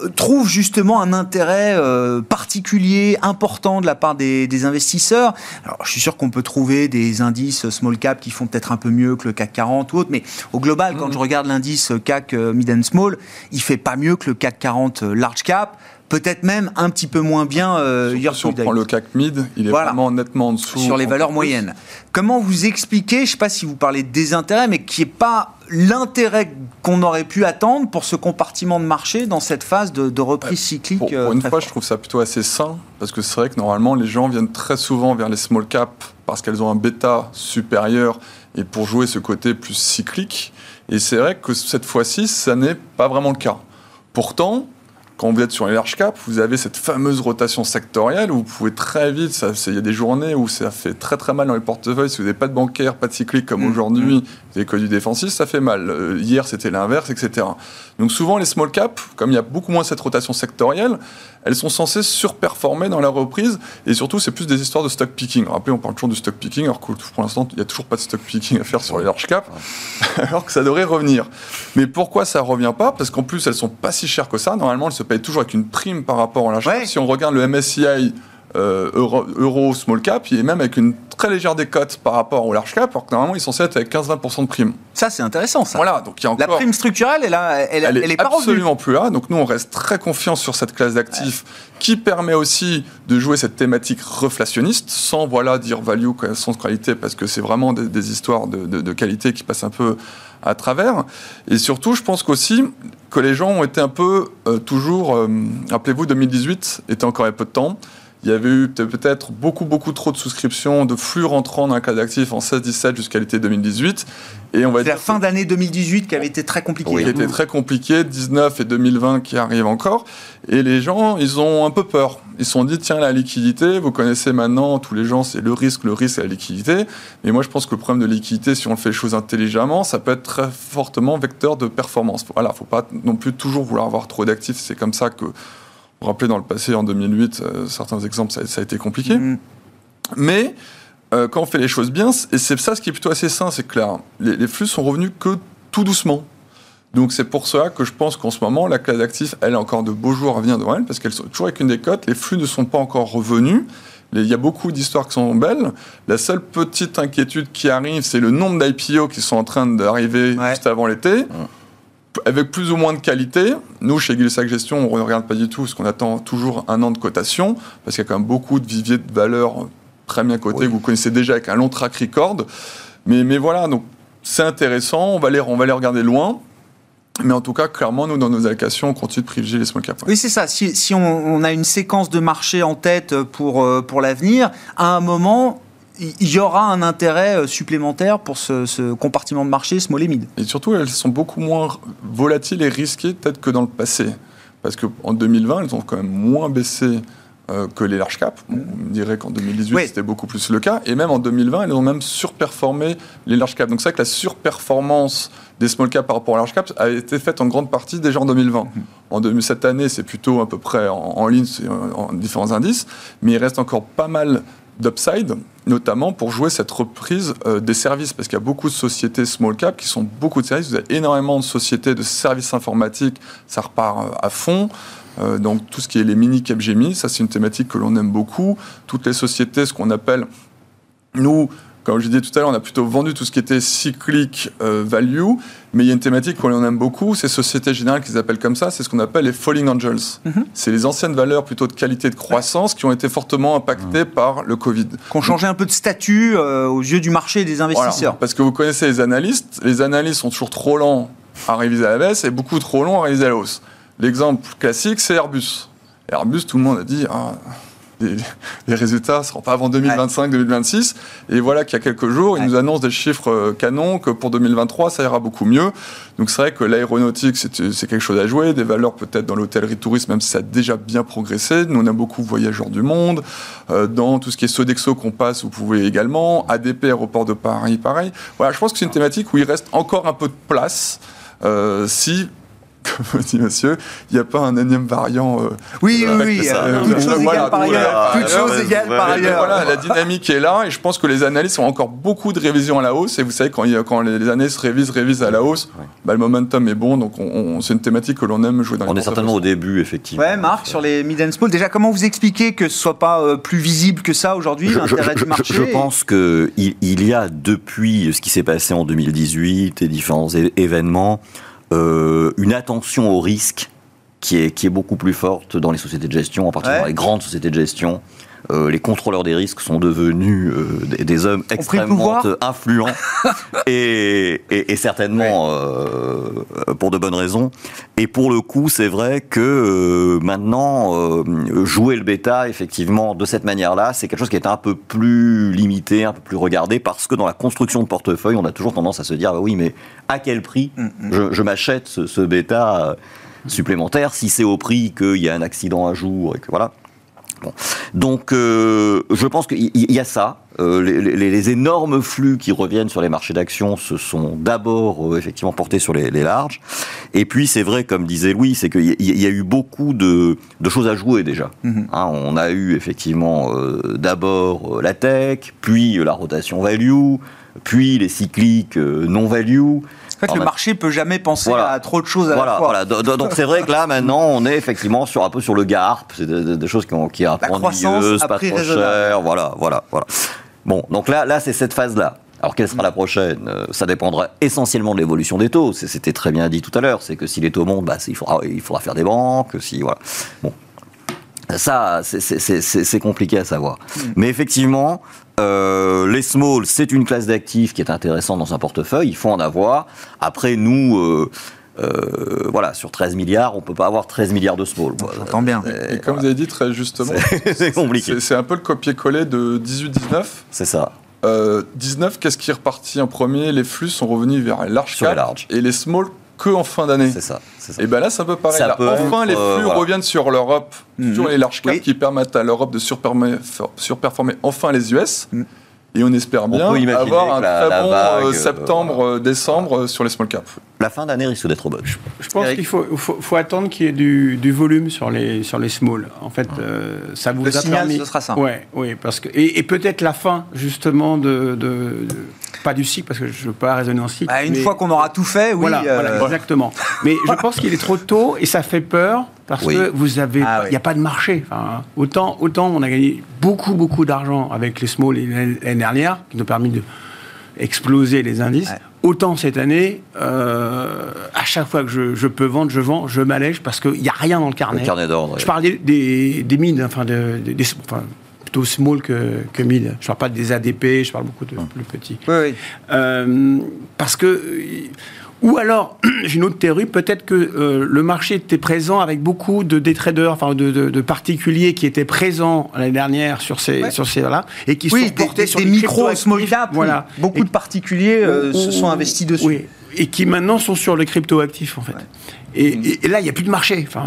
euh, trouve justement un intérêt euh, particulier, important de la part des, des investisseurs. Alors, je suis sûr qu'on peut trouver des indices small cap qui font peut-être un peu mieux que le CAC 40 ou autre, mais au global, quand je regarde l'indice CAC euh, Mid and Small, il fait pas mieux que le CAC 40 euh, Large Cap. Peut-être même un petit peu moins bien euh, Surtout si on prend le CAC mid, il est Voilà. vraiment nettement en dessous. sur les valeurs plus. moyennes. Comment vous expliquez, je ne sais pas si vous parlez de désintérêt, mais qui n'est pas l'intérêt qu'on aurait pu attendre pour ce compartiment de marché dans cette phase de, de reprise cyclique Pour, euh, pour une fois, je trouve ça plutôt assez sain, parce que c'est vrai que normalement, les gens viennent très souvent vers les small caps parce qu'elles ont un bêta supérieur et pour jouer ce côté plus cyclique. Et c'est vrai que cette fois-ci, ça n'est pas vraiment le cas. Pourtant, quand vous êtes sur les large caps, vous avez cette fameuse rotation sectorielle où vous pouvez très vite, il y a des journées où ça fait très très mal dans les portefeuilles. Si vous n'avez pas de bancaire, pas de cyclique comme Mm, aujourd'hui, vous avez que du défensif, ça fait mal. Euh, hier, c'était l'inverse, etc. Donc souvent, les small caps, comme il y a beaucoup moins cette rotation sectorielle, elles sont censées surperformer dans la reprise. Et surtout, c'est plus des histoires de stock picking. Rappelez, on parle toujours du stock picking, alors que pour l'instant, il n'y a toujours pas de stock picking à faire sur les large caps, alors que ça devrait revenir. Mais pourquoi ça revient pas? Parce qu'en plus, elles sont pas si chères que ça. Normalement, elles se payent toujours avec une prime par rapport à. Ouais. Si on regarde le MSCI euh, euro, euro small cap, est même avec une très légère décote par rapport au large cap, alors que normalement, ils sont censés être avec 15-20% de prime. Ça, c'est intéressant, ça. Voilà, donc il y a La prime structurelle, elle, a- elle, Elle, elle est, pas revenue. absolument plus là. Donc nous, on reste très confiants sur cette classe d'actifs qui permet aussi de jouer cette thématique reflationniste sans voilà dire value sans qualité parce que c'est vraiment des, des histoires de, de- de qualité qui passent un peu à travers. Et surtout, je pense qu'aussi que les gens ont été un peu euh, toujours, euh, rappelez-vous, 2018 était encore il y a peu de temps. Il y avait eu peut- peut-être beaucoup, beaucoup trop de souscriptions, de flux rentrants dans un cas d'actifs en 16-17 jusqu'à l'été 2018. Et on va C'est la dire fin d'année 2018 qui avait été très compliquée. qui était très compliqué, 19 et 2020 qui arrivent encore. Et les gens, ils ont un peu peur. Ils se sont dit, tiens, la liquidité, vous connaissez maintenant, tous les gens, c'est le risque, le risque, la liquidité. Mais moi, je pense que le problème de liquidité, si on le fait les choses intelligemment, ça peut être très fortement vecteur de performance. Voilà, faut pas non plus toujours vouloir avoir trop d'actifs. C'est comme ça que, vous rappelez, dans le passé, en 2008, euh, certains exemples, ça, ça a été compliqué. Mm. Mais euh, quand on fait les choses bien, et c'est ça ce qui est plutôt assez sain, c'est que là, les, les flux sont revenus que tout doucement. Donc c'est pour cela que je pense qu'en ce moment, la classe d'actifs, elle a encore de beaux jours à venir devant elle, parce qu'elle sont toujours avec une décote, les flux ne sont pas encore revenus. Il y a beaucoup d'histoires qui sont belles. La seule petite inquiétude qui arrive, c'est le nombre d'IPO qui sont en train d'arriver Ouais. juste avant l'été, avec plus ou moins de qualité. Nous, chez Gilsac Gestion, on ne regarde pas du tout, parce qu'on attend toujours un an de cotation, parce qu'il y a quand même beaucoup de viviers de valeurs très bien cotés, Oui. que vous connaissez déjà avec un long track record. Mais, mais voilà, donc c'est intéressant, on va, les, on va les regarder loin. Mais en tout cas, clairement, nous, dans nos allocations, on continue de privilégier les small caps. Oui, c'est ça. Si, si on, on a une séquence de marché en tête pour, euh, pour l'avenir, à un moment, il y aura un intérêt euh, supplémentaire pour ce, ce compartiment de marché small et surtout, elles sont beaucoup moins volatiles et risquées peut-être que dans le passé. Parce qu'en 2020, elles ont quand même moins baissé euh, que les large caps. Bon, on dirait qu'en 2018, Oui. c'était beaucoup plus le cas. Et même en 2020, elles ont même surperformé les large caps. Donc c'est vrai que la surperformance des small caps par rapport aux large caps a été faite en grande partie déjà en 2020. En 2000 cette année, c'est plutôt à peu près en, en ligne en, en différents indices. Mais il reste encore pas mal d'upside, notamment pour jouer cette reprise euh, des services, parce qu'il y a beaucoup de sociétés small cap qui sont beaucoup de services. Vous avez énormément de sociétés de services informatiques, ça repart euh, à fond. Euh, donc tout ce qui est les mini Capgemini, ça c'est une thématique que l'on aime beaucoup. Toutes les sociétés, ce qu'on appelle nous Comme je disais tout à l'heure, on a plutôt vendu tout ce qui était cyclique euh, value, mais il y a une thématique qu'on aime beaucoup, c'est Société Générale qu'ils appellent comme ça, c'est ce qu'on appelle les Falling Angels. Mhm. C'est les anciennes valeurs plutôt de qualité de croissance qui ont été fortement impactées par le Covid. Qu'on changeait un peu de statut euh, aux yeux du marché et des Voilà, investisseurs. parce que vous connaissez les analystes, les analystes sont toujours trop lents à réviser à la baisse et beaucoup trop longs à réviser à la hausse. L'exemple classique, c'est Airbus. Airbus, tout le monde a dit, ah, les, les résultats ne seront pas avant 2025-2026. Et voilà qu'il y a quelques jours, ils nous annoncent des chiffres euh, canons que pour 2023, ça ira beaucoup mieux. Donc c'est vrai que l'aéronautique, c'est c'est quelque chose à jouer. Des valeurs peut-être dans l'hôtellerie tourisme, même si ça a déjà bien progressé. Nous, on a beaucoup voyageurs du monde. Euh, dans tout ce qui est Sodexo qu'on passe, vous pouvez également. ADP, aéroport de Paris, pareil. Voilà, je pense que c'est une thématique où il reste encore un peu de place. euh, si, comme dit monsieur, il n'y a pas un énième variant. euh, Oui, oui, oui. euh, Toutes choses voilà, égales par ailleurs. par ailleurs. Voilà, la dynamique est là et je pense que les analystes ont encore beaucoup de révisions à la hausse. Et vous savez, quand, il y a- quand les, les analystes révisent, révisent à la hausse, bah, le momentum est bon. Donc on- on- c'est une thématique que l'on aime jouer dans les On est certainement au début, effectivement. Ouais, Marc, sur les mid and small, déjà, comment vous expliquez que ce soit pas euh, plus visible que ça aujourd'hui, l'intérêt du marché je pense que il, y a depuis ce qui s'est passé en 2018 et différents événements euh, une attention au risque qui est, qui est beaucoup plus forte dans les sociétés de gestion, en particulier Ouais. dans les grandes sociétés de gestion. Euh, les contrôleurs des risques sont devenus euh, des, des hommes extrêmement influents et, et- et certainement euh, pour de bonnes raisons. Et pour le coup, c'est vrai que maintenant, jouer le bêta, effectivement, de cette manière-là, c'est quelque chose qui est un peu plus limité, un peu plus regardé, parce que dans la construction de portefeuille, on a toujours tendance à se dire, ah oui, mais à quel prix Mm, je, je m'achète ce, ce bêta supplémentaire si c'est au prix qu'il y a un accident un jour et que voilà. Bon. Donc, euh, je pense qu'il y, y a ça. Euh, les, les- les énormes flux qui reviennent sur les marchés d'actions se sont d'abord euh, effectivement portés sur les, les larges. Et puis, c'est vrai, comme disait Louis, c'est qu'il y, a eu beaucoup de, de choses à jouer déjà. Mhm. Hein, on a eu effectivement d'abord la tech, puis la rotation value, puis les cycliques non value. Fait, Alors, le marché peut jamais penser Voilà. à trop de choses à Voilà, la fois. voilà. Do- do- Donc c'est vrai que là maintenant on est effectivement sur un peu sur le GARP, c'est des, choses qui ont qui La croissance pas trop cher, voilà, voilà, voilà. Bon, donc là, là c'est cette phase-là. Alors quelle sera la prochaine? Euh, Ça dépendra essentiellement de l'évolution des taux. C'était très bien dit tout à l'heure. C'est que si les taux montent, bah, il faudra, il faudra faire des banques. Si voilà. Bon, ça, c'est- compliqué à savoir. Mais effectivement, euh, les small, c'est une classe d'actifs qui est intéressante dans un portefeuille. Il faut en avoir. Après, nous, euh, euh, voilà, sur 13 milliards, on peut pas avoir 13 milliards de small. J'entends bien. Et comme vous avez dit très justement, C'est compliqué. c'est un peu le copier-coller de 18-19. C'est ça. Euh, 19, qu'est-ce qui est reparti en premier? Les flux sont revenus vers les large Sur les cap larges. et les small que en fin d'année. C'est ça. Et ben là, c'est un peu pareil. Là, enfin, les euh, flux voilà. reviennent sur l'Europe, Mhm. sur les large caps Oui. qui permettent à l'Europe de surperformer, surperformer enfin les US. Mhm. Et on espère bien imaginer avoir un la- très la bon vague, euh, euh, septembre, euh, décembre sur les small caps. La fin d'année risque d'être bonne. Je pense Eric. qu'il faut, faut, faut attendre qu'il y ait du, du volume sur les, sur les small. En fait, euh, ça vous Le a signal, permis... ce sera ça. Ouais, oui, parce que et, et peut-être la fin justement de, de- de- pas du cycle parce que je ne veux pas raisonner en cycle. Bah, une mais- fois qu'on aura tout fait, oui. voilà, euh, voilà, exactement. Mais je pense qu'il est trop tôt et ça fait peur parce Oui. que vous avez, Ah il oui. n'y a pas de marché. Enfin, autant, autant on a gagné beaucoup, beaucoup d'argent avec les small l'année dernière, qui nous a permis de exploser les indices. Ouais. Autant cette année, euh, à chaque fois que je, je peux vendre, je vends, je m'allège parce qu'il n'y a rien dans le Le carnet. carnet d'ordre. Je parle des, des, des mid, enfin, de- des- enfin, plutôt small que, que mid. Je parle pas des ADP, je parle beaucoup de plus petits. Oui, oui. Euh, parce que. Ou alors, j'ai une autre théorie, peut-être que euh, le marché était présent avec beaucoup de des traders, enfin de, de- de particuliers qui étaient présents l'année dernière sur ces, Ouais. sur ces là et qui Oui, sont portés des, sur des les micro crypto-actifs. small cap. Voilà. Beaucoup Et- de particuliers euh, se sont investis dessus. Oui, et qui maintenant sont sur les crypto-actifs, en fait. Et, et- et là, il n'y a plus de marché. Enfin,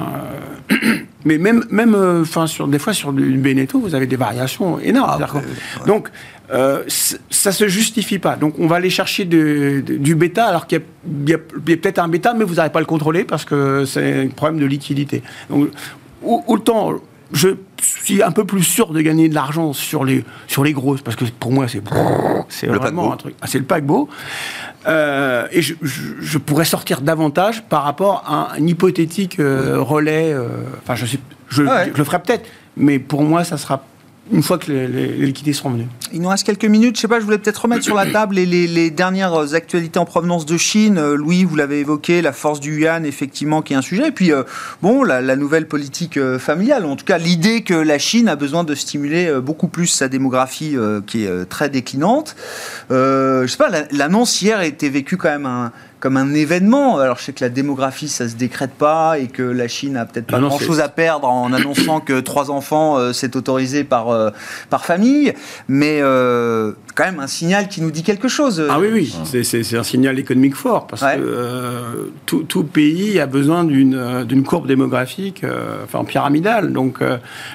euh, mais même, même euh, enfin, sur, des fois, sur du Beneteau, vous avez des variations énormes. Ah, ouais, Donc, euh, ça se justifie pas. Donc, on va aller chercher de- de- du bêta, alors qu'il y a, peut-être un bêta, mais vous n'arrivez pas à le contrôler parce que c'est un problème de liquidité. Donc, au- autant je suis un peu plus sûr de gagner de l'argent sur les, sur les grosses, parce que pour moi, c'est c'est Le vraiment paquebot. un truc. Ah, c'est le paquebot. Euh, et je, je- je pourrais sortir davantage par rapport à un hypothétique euh, relais. euh, Enfin, je, sais, je, Ouais. je le ferai peut-être, mais pour moi, ça sera une fois que les, liquidités seront venues. Il nous reste quelques minutes. Je sais pas, je voulais peut-être remettre sur la table les, dernières actualités en provenance de Chine. Euh, Louis, vous l'avez évoqué, la force du yuan, effectivement, qui est un sujet. Et puis, euh, bon, la, nouvelle politique euh, familiale. En tout cas, l'idée que la Chine a besoin de stimuler beaucoup plus sa démographie qui est très déclinante. je sais pas, l'annonce hier été vécue quand même un comme un événement. Alors je sais que la démographie, ça se décrète pas et que la Chine a peut-être pas ah grand-chose à perdre en annonçant que trois enfants, euh, c'est autorisé par, euh, par famille, mais euh, quand même un signal qui nous dit quelque chose. Ah oui, oui, c'est un signal économique fort, parce ouais. que tout, tout, pays a besoin d'une courbe démographique enfin, pyramidale. Donc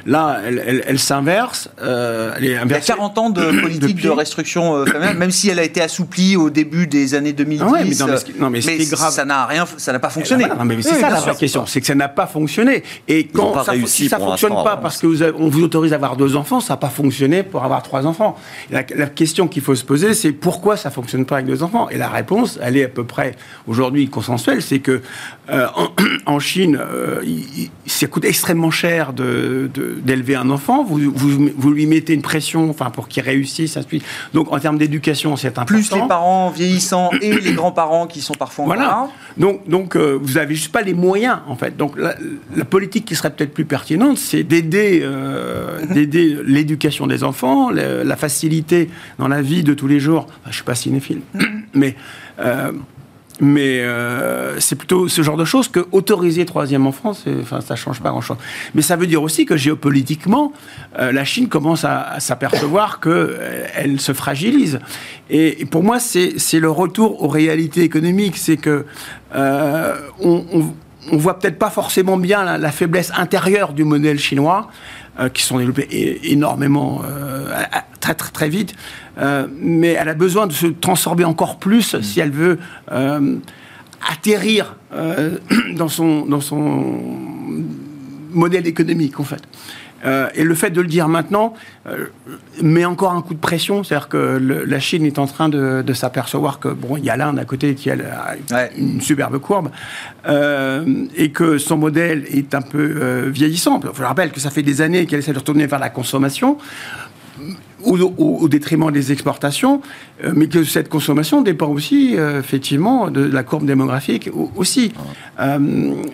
là, elle, elle, elle s'inverse. Il y a 40 ans de politique Depuis... de restriction familiale, même si elle a été assouplie au début des années 2010. Ah ouais, mais dans non, mais, mais grave. ça n'a rien, ça n'a pas fonctionné. non, mais c'est oui, ça la vraie question, c'est que ça n'a pas fonctionné. Et quand ça, si ça fonctionne pas parce que vous avez, on vous autorise à avoir deux enfants, ça n'a pas fonctionné pour avoir trois enfants. La, la question qu'il faut se poser, c'est pourquoi ça fonctionne pas avec deux enfants? Et la réponse, elle est à peu près aujourd'hui consensuelle, c'est que euh, en, en, Chine, euh, il, ça coûte extrêmement cher d'élever de, de, un enfant. Vous, vous, vous, lui mettez une pression, enfin pour qu'il réussisse, ainsi Donc en termes d'éducation, c'est important. Plus les parents vieillissants et les grands-parents qui sont parfois voilà. Là. Donc, donc euh, vous n'avez juste pas les moyens, en fait. Donc, la, la politique qui serait peut-être plus pertinente, c'est d'aider euh, l'éducation des enfants, la, la, facilité dans la vie de tous les jours. Enfin, je ne suis pas cinéphile, mais euh, mais euh, c'est plutôt ce genre de choses que autoriser troisième enfant, enfin, ça change pas grand-chose. Mais ça veut dire aussi que géopolitiquement, euh, la Chine commence à, s'apercevoir qu'elle euh, se fragilise. Et, pour moi, c'est le retour aux réalités économiques. C'est que euh, on, voit peut-être pas forcément bien la, faiblesse intérieure du modèle chinois, euh, qui sont développés énormément très très très vite. Euh, mais elle a besoin de se transformer encore plus mmh. si elle veut euh, atterrir euh, dans, son, dans son modèle économique, en fait. Et le fait de le dire maintenant met encore un coup de pression, c'est-à-dire que le, la Chine est en train de, de s'apercevoir que bon, il y a l'Inde à côté qui a ouais. une superbe courbe et que son modèle est un peu vieillissant. Je rappelle que ça fait des années qu'elle essaie de retourner vers la consommation au, au, au, détriment des exportations, euh, mais que cette consommation dépend aussi, euh, effectivement, de la courbe démographique aussi. Euh,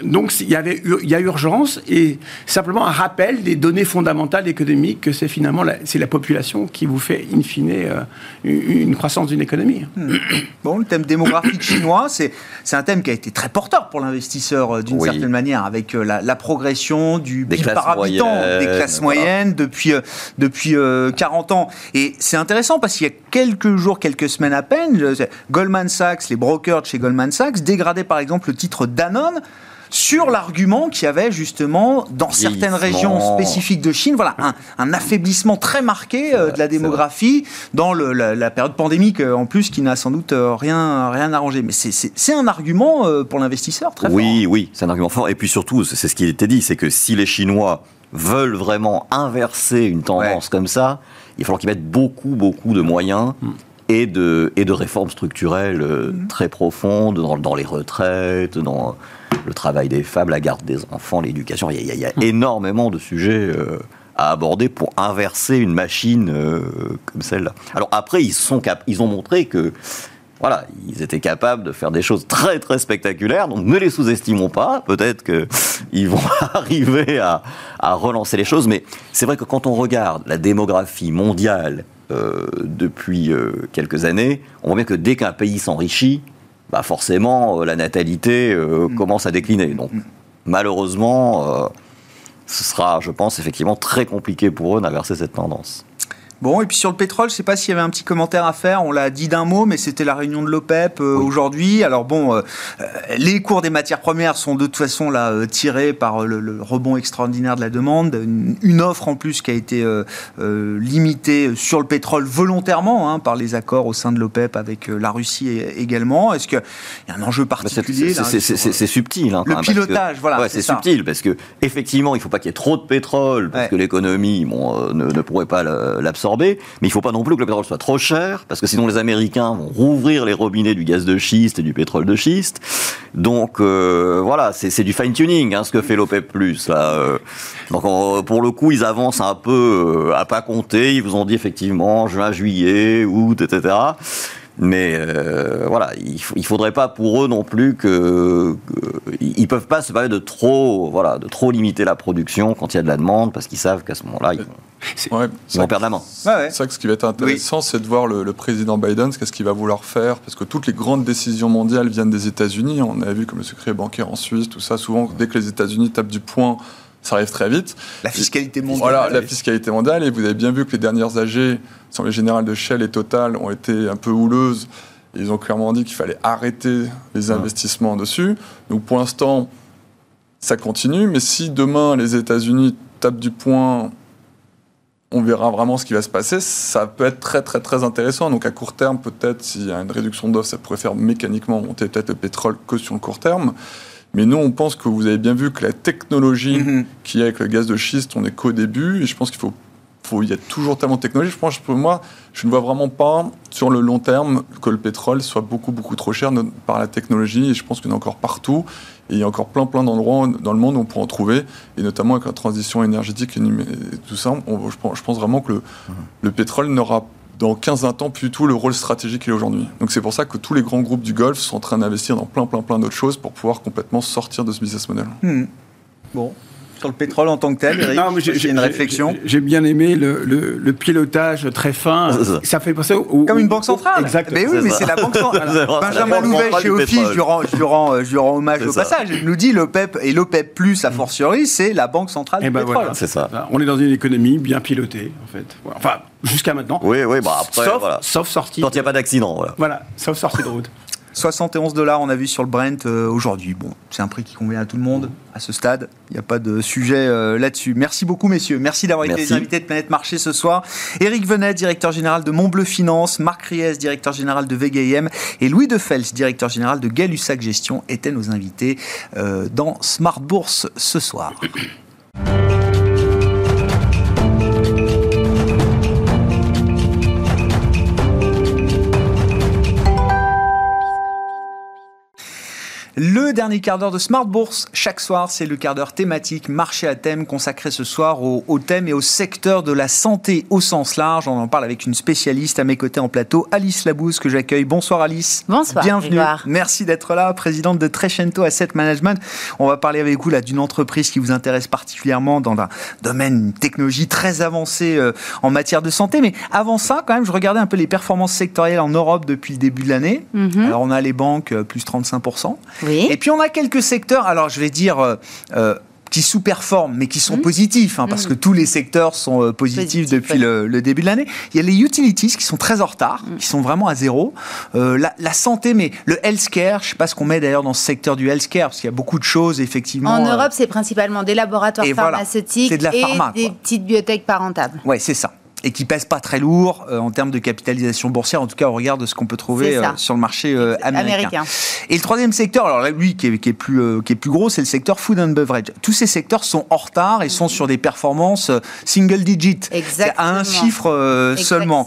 donc il y, avait, il y a urgence et simplement un rappel des données fondamentales économiques que c'est finalement la, c'est la population qui vous fait, in fine, euh, une croissance d'une économie. Hmm. Bon, le thème démographique chinois, c'est, c'est un thème qui a été très porteur pour l'investisseur d'une oui. certaine manière, avec la, la progression du PIB par habitant moyennes, des classes moyennes depuis, depuis 40 ans. Et c'est intéressant parce qu'il y a quelques jours, quelques semaines à peine, Goldman Sachs, les brokers de chez Goldman Sachs, dégradaient par exemple le titre Danone sur l'argument qu'il y avait justement dans certaines régions spécifiques de Chine, voilà, un, un affaiblissement très marqué euh, de la démographie dans le, la, la, période pandémique euh, en plus qui n'a sans doute euh, rien, rien arrangé. Mais c'est un argument euh, pour l'investisseur très oui, fort. Oui, oui, c'est un argument fort. Et puis surtout, c'est ce qui était dit, c'est que si les Chinois veulent vraiment inverser une tendance ouais. comme ça, il va falloir qu'ils mettent beaucoup, beaucoup de moyens mm. Et, de, et de réformes structurelles mm. très profondes dans, dans, les retraites, dans le travail des femmes, la garde des enfants, l'éducation. Il y a, il y a mm. énormément de sujets euh, à aborder pour inverser une machine euh, comme celle-là. Alors après, ils, sont cap ils ont montré que voilà, ils étaient capables de faire des choses très très spectaculaires, donc ne les sous-estimons pas, peut-être qu'ils vont arriver à, à, relancer les choses, mais c'est vrai que quand on regarde la démographie mondiale euh, depuis euh, quelques années, on voit bien que dès qu'un pays s'enrichit, bah forcément euh, la natalité mmh. commence à décliner. Donc mmh. malheureusement, ce sera, je pense, effectivement très compliqué pour eux d'inverser cette tendance. Bon, et puis sur le pétrole, je ne sais pas s'il y avait un petit commentaire à faire. On l'a dit d'un mot, mais c'était la réunion de l'OPEP euh, oui. aujourd'hui. Alors bon, euh, les cours des matières premières sont de toute façon là euh, tirés par le, le, rebond extraordinaire de la demande. Une, une, offre en plus qui a été euh, euh, limitée sur le pétrole volontairement hein, par les accords au sein de l'OPEP avec la Russie également. Est-ce qu'il y a un enjeu particulier C'est subtil. Hein, le pilotage, que, voilà. Ouais, c'est subtil parce que effectivement, il ne faut pas qu'il y ait trop de pétrole parce ouais. que l'économie bon, ne, ne pourrait pas l'absorber mais il faut pas non plus que le pétrole soit trop cher, parce que sinon les Américains vont rouvrir les robinets du gaz de schiste et du pétrole de schiste. Donc euh, voilà, c'est du fine-tuning, hein, ce que fait l'OPEP+. Là. Euh. Donc pour le coup, ils avancent un peu à pas compter, ils vous ont dit effectivement juin, juillet, août, etc. Mais euh, voilà, il, ne faudrait pas pour eux non plus que, ils peuvent pas se permettre de trop, voilà, de trop limiter la production quand il y a de la demande, parce qu'ils savent qu'à ce moment-là, ils, vont perdre la main. C'est vrai que ce qui va être intéressant, c'est de voir le, président Biden, qu'est-ce qu'il va vouloir faire, parce que toutes les grandes décisions mondiales viennent des États-Unis. On a vu comme le secret bancaire en Suisse, tout ça. Souvent, dès que les États-Unis tapent du poing, ça arrive très vite. La fiscalité mondiale. Voilà, la fiscalité mondiale. Et vous avez bien vu que les dernières AG, sur les générales de Shell et Total, ont été un peu houleuses. ils ont clairement dit qu'il fallait arrêter les investissements dessus. Donc pour l'instant, ça continue. Mais si demain les États-Unis tapent du poing, on verra vraiment ce qui va se passer. Ça peut être très très très intéressant. Donc à court terme, peut-être s'il y a une réduction d'offres, ça pourrait faire mécaniquement monter peut-être le pétrole que sur le court terme. Mais nous, on pense que vous avez bien vu que la technologie mhm. qui est avec le gaz de schiste, on est qu'au début. Et je pense qu'il faut, faut, il y a toujours tellement de technologie. Je pense, pour moi, je ne vois vraiment pas sur le long terme que le pétrole soit beaucoup, beaucoup trop cher par la technologie. Et je pense qu'il y en a encore partout. Et il y a encore plein, plein d'endroits dans le monde où on peut en trouver. Et notamment avec la transition énergétique et tout ça, je, pense vraiment que le, mhm. le pétrole n'aura dans 15-20 ans plus tout le rôle stratégique qu'il est aujourd'hui. Donc c'est pour ça que tous les grands groupes du Golfe sont en train d'investir dans plein, plein, plein d'autres choses pour pouvoir complètement sortir de ce business model. Hmm. Bon, sur le pétrole en tant que tel, Eric? J'ai une réflexion? J'ai bien aimé le, le, pilotage très fin. Ça. fait penser au, Comme une banque centrale. Exactement. Mais oui, mais c'est la banque centrale. Benjamin Louvet, chez Office, je lui, rends, je, rends, hommage au passage. Il nous dit l'OPEP et l'OPEP plus, a fortiori, c'est la banque centrale et du ben pétrole. Voilà, c'est ça. On est dans une économie bien pilotée, en fait. Enfin, jusqu'à maintenant. Oui, oui, bah après, sauf, voilà. sauf sortie. Quand il n'y a pas d'accident. Voilà. voilà, sauf sortie de route. 71 dollars, on a vu sur le Brent euh, aujourd'hui. Bon, c'est un prix qui convient à tout le monde à ce stade. Il n'y a pas de sujet euh, là-dessus. Merci beaucoup, messieurs. Merci d'avoir été les invités de Planète Marché ce soir. Éric Venet, directeur général de Montbleu Finance, Marc Ries, directeur général de VGM, et Louis Defels, directeur général de Galussac Gestion, étaient nos invités euh, dans Smart Bourse ce soir. Le dernier quart d'heure de Smart Bourse, chaque soir, c'est le quart d'heure thématique, marché à thème, consacré ce soir au, thème et au secteur de la santé au sens large. On en parle avec une spécialiste à mes côtés en plateau, Alice Labouze, que j'accueille. Bonsoir Alice. Bonsoir. Bienvenue. Merci d'être là, présidente de Trecento Asset Management. On va parler avec vous là d'une entreprise qui vous intéresse particulièrement dans un domaine, une technologie très avancée euh, en matière de santé. Mais avant ça, quand même, je regardais un peu les performances sectorielles en Europe depuis le début de l'année. Mhm. Alors on a les banques euh, plus 35%. Et puis on a quelques secteurs, alors je vais dire... Euh, euh, qui sous-performent, mais qui sont mmh. positifs, hein, parce mmh. que tous les secteurs sont euh, positifs depuis le, début de l'année. Il y a les utilities qui sont très en retard, mmh. qui sont vraiment à zéro. la, santé, mais le healthcare, je ne sais pas ce qu'on met d'ailleurs dans ce secteur du healthcare, parce qu'il y a beaucoup de choses, effectivement. En Europe, c'est principalement des laboratoires pharmaceutiques et des petites biotech pas rentables. Ouais, c'est ça et qui pèse pas très lourd euh, en termes de capitalisation boursière, en tout cas au regard de ce qu'on peut trouver euh, sur le marché euh, américain. Et le troisième secteur, alors là, lui qui est, qui est plus, qui est plus gros, c'est le secteur food and beverage. Tous ces secteurs sont en retard et sont sur des performances single digit, à un chiffre seulement.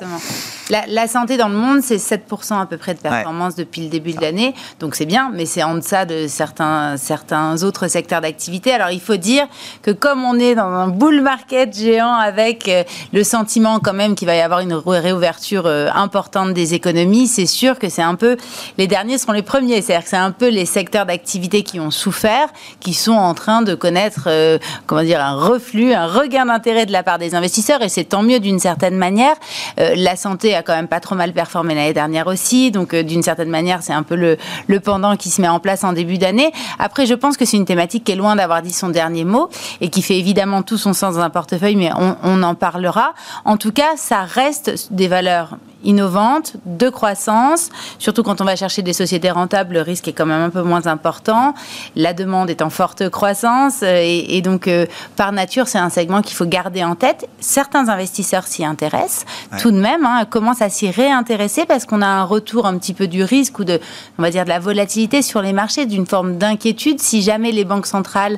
La, santé dans le monde, c'est 7% à peu près de performance depuis le début de l'année. Donc c'est bien, mais c'est en deçà de certains, certains autres secteurs d'activité. Alors il faut dire que comme on est dans un bull market géant avec le sentiment quand même qu'il va y avoir une réouverture euh, importante des économies, c'est sûr que c'est un peu les derniers seront les premiers. C'est-à-dire que c'est un peu les secteurs d'activité qui ont souffert, qui sont en train de connaître, euh, comment dire, un reflux, un regain d'intérêt de la part des investisseurs, et c'est tant mieux d'une certaine manière. Euh, la santé quand même pas trop mal performé l'année dernière aussi, donc d'une certaine manière, c'est un peu le, le pendant qui se met en place en début d'année. Après, je pense que c'est une thématique qui est loin d'avoir dit son dernier mot et qui fait évidemment tout son sens dans un portefeuille, mais on en parlera. En tout cas, ça reste des valeurs innovantes, de croissance, surtout quand on va chercher des sociétés rentables, le risque est quand même un peu moins important. La demande est en forte croissance euh, et, donc euh, par nature, c'est un segment qu'il faut garder en tête. Certains investisseurs s'y intéressent, tout de même, hein, commencent à s'y réintéresser parce qu'on a un retour un petit peu du risque ou de, on va dire, de la volatilité sur les marchés, d'une forme d'inquiétude si jamais les banques centrales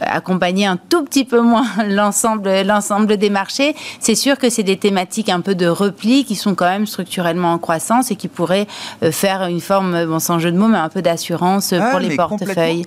accompagnaient un tout petit peu moins l'ensemble, l'ensemble des marchés. C'est sûr que c'est des thématiques un peu de repli qui sont quand même structurellement en croissance et qui pourraient euh, faire une forme, bon, sans jeu de mots, mais un peu d'assurance pour les portefeuilles.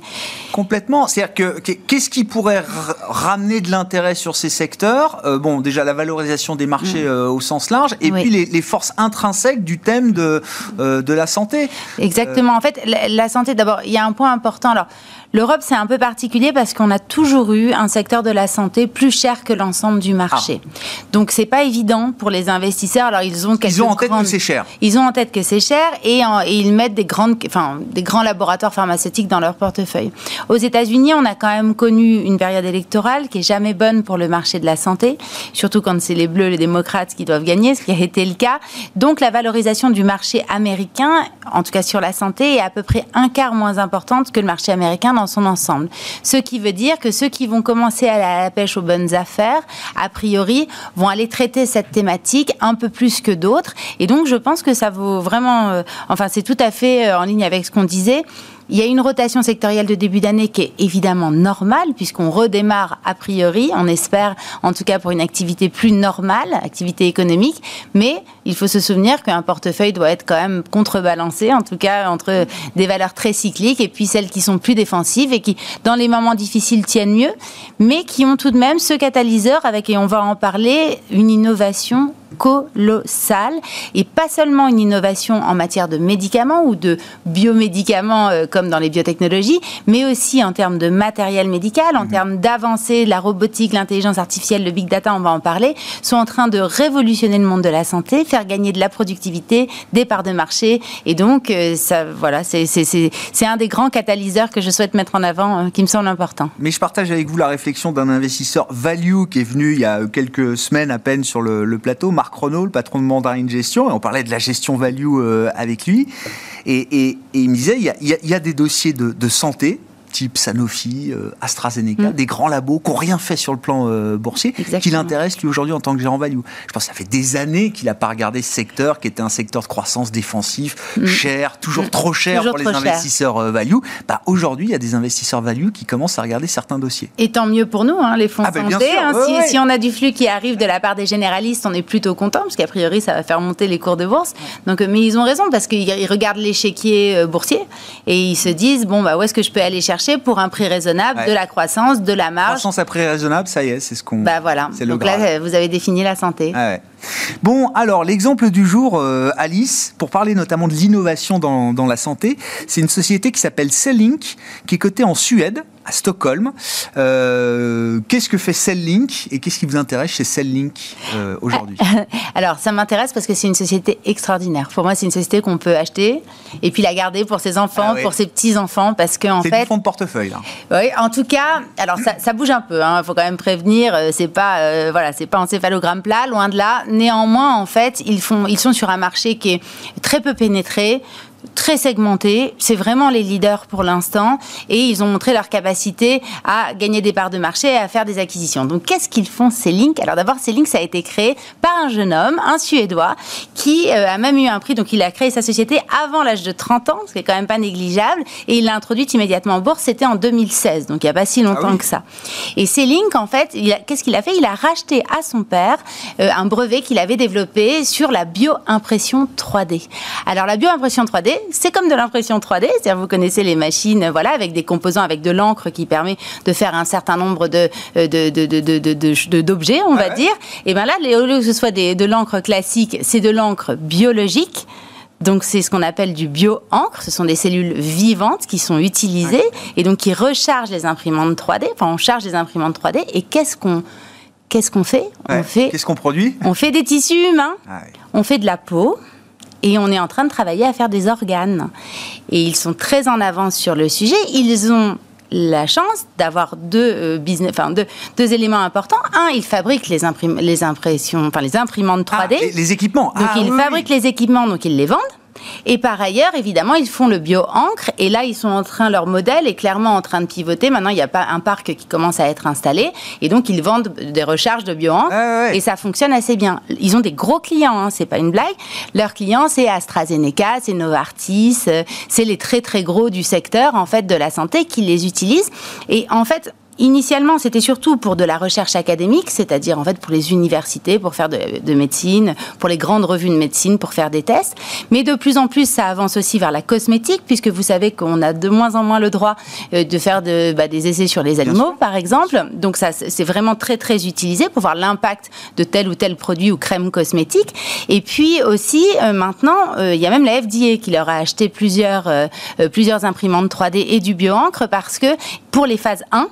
Complètement. C'est-à-dire que qu'est-ce qui pourrait ramener de l'intérêt sur ces secteurs? Euh, Bon, déjà la valorisation des marchés mm. euh, au sens large, et puis les, forces intrinsèques du thème de, de la santé. Exactement. En fait, la, la santé, d'abord, il y a un point important. Alors, L'Europe, c'est un peu particulier parce qu'on a toujours eu un secteur de la santé plus cher que l'ensemble du marché. Donc, ah. Donc, c'est pas évident pour les investisseurs. Alors, ils ont Ils ont en tête que c'est cher. Ils ont en tête que c'est cher et, ils mettent des, grandes, enfin, des grands laboratoires pharmaceutiques dans leur portefeuille. Aux États-Unis, on a quand même connu une période électorale qui est jamais bonne pour le marché de la santé, surtout quand c'est les Bleus, les démocrates qui doivent gagner, ce qui a été le cas. Donc, la valorisation du marché américain, en tout cas sur la santé, est à peu près un quart moins importante que le marché américain dans son ensemble. Ce qui veut dire que ceux qui vont commencer à la pêche aux bonnes affaires, a priori, vont aller traiter cette thématique un peu plus que d'autres. Et donc, je pense que ça vaut vraiment, euh, enfin, c'est tout à fait euh, en ligne avec ce qu'on disait. Il y a une rotation sectorielle de début d'année qui est évidemment normale, puisqu'on redémarre a priori, on espère en tout cas pour une activité plus normale, activité économique, mais il faut se souvenir qu'un portefeuille doit être quand même contrebalancé, en tout cas entre des valeurs très cycliques et puis celles qui sont plus défensives et qui, dans les moments difficiles, tiennent mieux, mais qui ont tout de même ce catalyseur avec, et on va en parler, une innovation colossale et pas seulement une innovation en matière de médicaments ou de biomédicaments euh, comme dans les biotechnologies, mais aussi en termes de matériel médical, en mmh. termes d'avancée, la robotique, l'intelligence artificielle, le big data, on va en parler, sont en train de révolutionner le monde de la santé, faire gagner de la productivité, des parts de marché et donc euh, ça voilà, c'est un des grands catalyseurs que je souhaite mettre en avant euh, qui me semble important. Mais je partage avec vous la réflexion d'un investisseur value qui est venu il y a quelques semaines à peine sur le, plateau Marc Renault, le patron de Mandarin Gestion, et on parlait de la gestion value euh, avec lui. Et, il me disait, il y a, des dossiers de santé type Sanofi, euh, AstraZeneca, mm. des grands labos qui n'ont rien fait sur le plan euh, boursier, qui l'intéressent lui aujourd'hui en tant que gérant value. Je pense que ça fait des années qu'il n'a pas regardé ce secteur qui était un secteur de croissance défensif, mm. cher, toujours mm. trop cher pour les investisseurs euh, value. Bah, aujourd'hui, il y a des investisseurs value qui commencent à regarder certains dossiers. Et tant mieux pour nous, hein, les fonds ah, ben, santé. Hein, si, on a du flux qui arrive de la part des généralistes, on est plutôt content, parce qu'a priori, ça va faire monter les cours de bourse. Donc, mais ils ont raison, parce qu'ils regardent l'échiquier boursier et ils se disent, bon, bah, où est-ce que je peux aller chercher pour un prix raisonnable, de la croissance, de la marge. Croissance à prix raisonnable, ça y est, c'est ce qu'on. Bah voilà. Donc là, vous avez défini la santé. Ah bon, alors l'exemple du jour, euh, Alice, pour parler notamment de l'innovation dans, dans, la santé, c'est une société qui s'appelle Cellink, qui est cotée en Suède à Stockholm. Euh, qu'est-ce que fait Celllink et qu'est-ce qui vous intéresse chez Celllink euh, aujourd'hui? Alors, ça m'intéresse parce que c'est une société extraordinaire. Pour moi, c'est une société qu'on peut acheter et puis la garder pour ses enfants, ah pour ses petits-enfants, parce qu'en fait... C'est du fonds de portefeuille, Oui, en tout cas, alors ça, bouge un peu, il hein. faut quand même prévenir, euh, c'est pas, voilà, c'est pas encéphalogramme plat, loin de là. Néanmoins, en fait, ils, font, ils sont sur un marché qui est très peu pénétré, très segmenté. C'est vraiment les leaders pour l'instant et ils ont montré leur capacité à gagner des parts de marché et à faire des acquisitions. Donc, qu'est-ce qu'ils font, ces links Alors, d'abord, ces links, ça a été créé par un jeune homme, un Suédois, qui euh, a même eu un prix. Donc, il a créé sa société avant l'âge de 30 ans, ce qui est quand même pas négligeable, et il l'a introduite immédiatement en bourse. C'était en 2016, donc il n'y a pas si longtemps ah que ça. Et ces links, en fait, qu'est-ce qu'il a fait? Il a racheté à son père euh, un brevet qu'il avait développé sur la bio-impression 3D. Alors, la bio-impression 3D, c'est comme de l'impression 3D, c'est-à-dire vous connaissez les machines, voilà, avec des composants, avec de l'encre qui permet de faire un certain nombre de, euh, d'objets, on va dire. Et bien là, au lieu que ce soit de l'encre classique, c'est de l'encre biologique. Donc c'est ce qu'on appelle du bio-encre, ce sont des cellules vivantes qui sont utilisées et donc qui rechargent les imprimantes 3D. Enfin, on charge les imprimantes 3D et qu'est-ce qu'on qu'est-ce qu'on fait? On fait Qu'est-ce qu'on produit? On fait des tissus humains. Ah on fait de la peau, et on est en train de travailler à faire des organes. Et ils sont très en avance sur le sujet. Ils ont la chance d'avoir deux, business, enfin deux, deux, éléments importants. Un, ils fabriquent les, les impressions, enfin les imprimantes 3D. Ah, les, équipements. Donc ah, ils fabriquent les équipements, donc ils les vendent. Et par ailleurs, évidemment, ils font le bio-encre. Et là, ils sont en train, leur modèle est clairement en train de pivoter. Maintenant, il n'y a pas un parc qui commence à être installé. Et donc, ils vendent des recharges de bio-encre. Et ça fonctionne assez bien. Ils ont des gros clients, hein, c'est pas une blague. Leurs clients, c'est AstraZeneca, c'est Novartis, euh, c'est les très très gros du secteur, en fait, de la santé qui les utilisent. Et en fait, Initialement, c'était surtout pour de la recherche académique, c'est-à-dire en fait pour les universités, pour faire de, médecine, pour les grandes revues de médecine, pour faire des tests. Mais de plus en plus, ça avance aussi vers la cosmétique, puisque vous savez qu'on a de moins en moins le droit euh, de faire de, bah, des essais sur les animaux, par exemple. Donc ça, c'est vraiment très très utilisé pour voir l'impact de tel ou tel produit ou crème cosmétique. Et puis aussi, euh, maintenant, euh, il y a même la FDA qui leur a acheté plusieurs plusieurs imprimantes 3D et du bioencre parce que pour les phases 1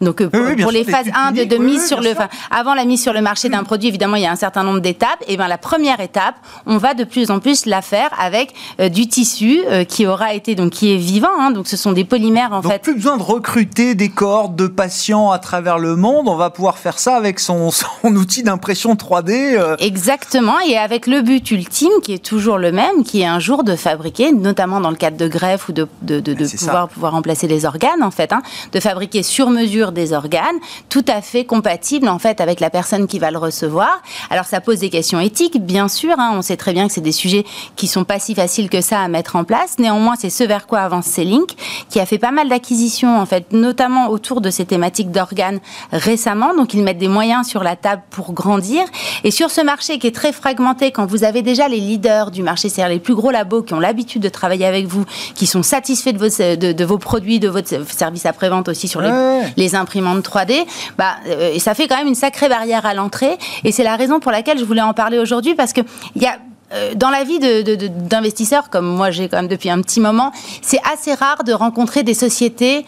donc euh, pour, les phases 1 de, mise sur le, avant la mise sur le marché d'un produit, évidemment, il y a un certain nombre d'étapes. Et ben la première étape, on va de plus en plus la faire avec euh, du tissu euh, qui aura été donc qui est vivant. Hein, donc ce sont des polymères en donc, fait. Plus besoin de recruter des cohortes de patients à travers le monde. On va pouvoir faire ça avec son, son outil d'impression 3D. Exactement. Et avec le but ultime qui est toujours le même, qui est un jour de fabriquer, notamment dans le cadre de greffe ou de, de, de, de pouvoir pouvoir remplacer les organes en fait, hein, de fabriquer sur mesure des organes, tout à fait compatible en fait avec la personne qui va le recevoir. Alors ça pose des questions éthiques, bien sûr. Hein. on sait très bien que c'est des sujets qui sont pas si faciles que ça à mettre en place. Néanmoins, c'est ce vers quoi avance C-Link, qui a fait pas mal d'acquisitions en fait, notamment autour de ces thématiques d'organes récemment. Donc ils mettent des moyens sur la table pour grandir. Et sur ce marché qui est très fragmenté, quand vous avez déjà les leaders du marché, c'est-à-dire les plus gros labos qui ont l'habitude de travailler avec vous, qui sont satisfaits de vos, de, vos produits, de votre service après-vente aussi sur les, les imprimante 3D, bah, euh, ça fait quand même une sacrée barrière à l'entrée. Et c'est la raison pour laquelle je voulais en parler aujourd'hui, parce que il y a euh, dans la vie d'investisseurs, comme moi j'ai quand même depuis un petit moment, c'est assez rare de rencontrer des sociétés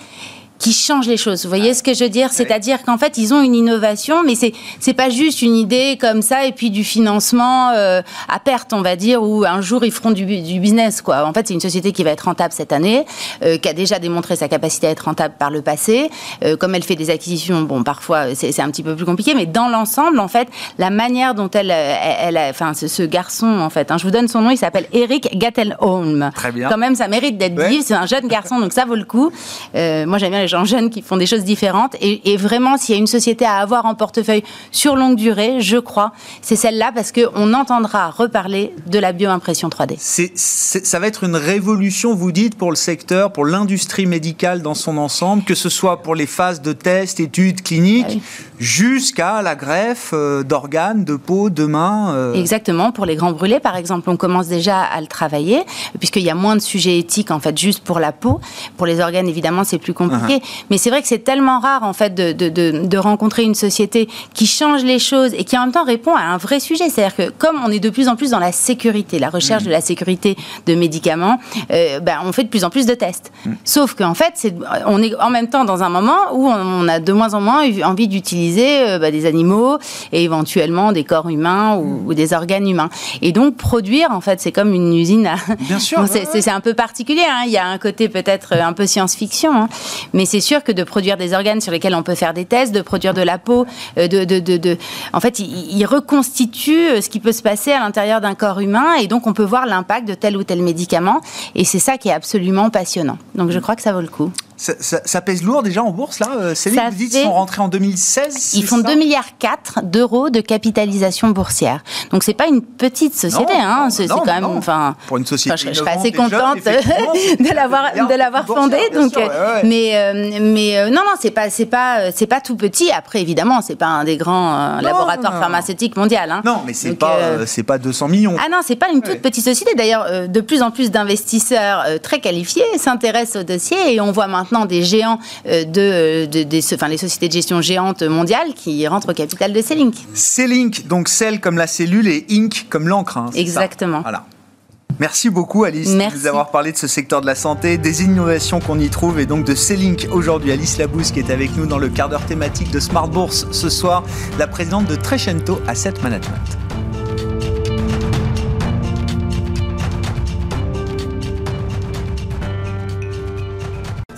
qui change les choses. Vous voyez ce que je veux dire? C'est-à-dire qu'en fait, ils ont une innovation, mais c'est c'est pas juste une idée comme ça et puis du financement euh, à perte, on va dire, ou un jour ils feront du, du business quoi. En fait, c'est une société qui va être rentable cette année, euh, qui a déjà démontré sa capacité à être rentable par le passé. Euh, comme elle fait des acquisitions, bon, parfois c'est un petit peu plus compliqué, mais dans l'ensemble, en fait, la manière dont elle, elle, elle enfin, ce, ce, garçon, en fait, hein, je vous donne son nom, il s'appelle Eric Gattelholm. Très bien. Quand même, ça mérite d'être dit. C'est un jeune garçon, donc ça vaut le coup. moi, j'aime bien les gens jeunes qui font des choses différentes. Et, vraiment, s'il y a une société à avoir en portefeuille sur longue durée, je crois, c'est celle-là parce qu'on entendra reparler de la bioimpression 3D. C'est, ça va être une révolution, vous dites, pour le secteur, pour l'industrie médicale dans son ensemble, que ce soit pour les phases de tests, études cliniques, ah jusqu'à la greffe euh, d'organes, de peau, de mains. Euh. Exactement. Pour les grands brûlés, par exemple, on commence déjà à le travailler, puisqu'il y a moins de sujets éthiques, en fait, juste pour la peau. Pour les organes, évidemment, c'est plus compliqué. Mais c'est vrai que c'est tellement rare, en fait, de, de, de, de, rencontrer une société qui change les choses et qui, en même temps, répond à un vrai sujet. C'est-à-dire que, comme on est de plus en plus dans la sécurité, la recherche de la sécurité de médicaments, euh, ben, on fait de plus en plus de tests. Mm. Sauf qu'en fait, c'est, on est en même temps dans un moment où on a de moins en moins envie d'utiliser euh, bah, des animaux et éventuellement des corps humains ou, des organes humains. Et donc, produire, en fait, c'est comme une usine à... Bien sûr. c'est, un peu particulier. Hein. Il y a un côté peut-être un peu science-fiction. Hein. Mais c'est sûr que de produire des organes sur lesquels on peut faire des tests, de produire de la peau, euh, de, de, de, en fait, il, reconstitue euh, ce qui peut se passer à l'intérieur d'un corps humain et donc on peut voir l'impact de tel ou tel médicament. Et c'est ça qui est absolument passionnant. Donc je crois que ça vaut le coup. Ça, pèse lourd déjà en bourse là euh, Céline, vous dites qu'ils sont rentrés en 2016 Ils font 2 milliards 4 d'euros de capitalisation boursière. Donc c'est pas une petite société, hein. c'est quand même. Enfin, pour une société. je, serais assez contente de l'avoir de l'avoir fondée. Donc, euh, mais euh, mais non non c'est pas c'est pas c'est pas tout petit. Après évidemment c'est pas un des grands laboratoires pharmaceutiques mondiaux. Hein. Non mais c'est pas pas 200 millions. Ah non c'est pas une toute petite société. D'ailleurs de plus en plus d'investisseurs très qualifiés s'intéressent au dossier et on voit maintenant des géants euh, de, de, enfin, les sociétés de gestion géantes mondiales qui rentrent au capital de C-Link. C-Link, donc celle comme la cellule et Inc comme l'encre. Hein, Exactement. Voilà. Merci beaucoup Alice Merci. de nous avoir parlé de ce secteur de la santé, des innovations qu'on y trouve et donc de C-Link aujourd'hui. Alice Labousse qui est avec nous dans le quart d'heure thématique de Smart Bourse ce soir, la présidente de Trecento Asset Management.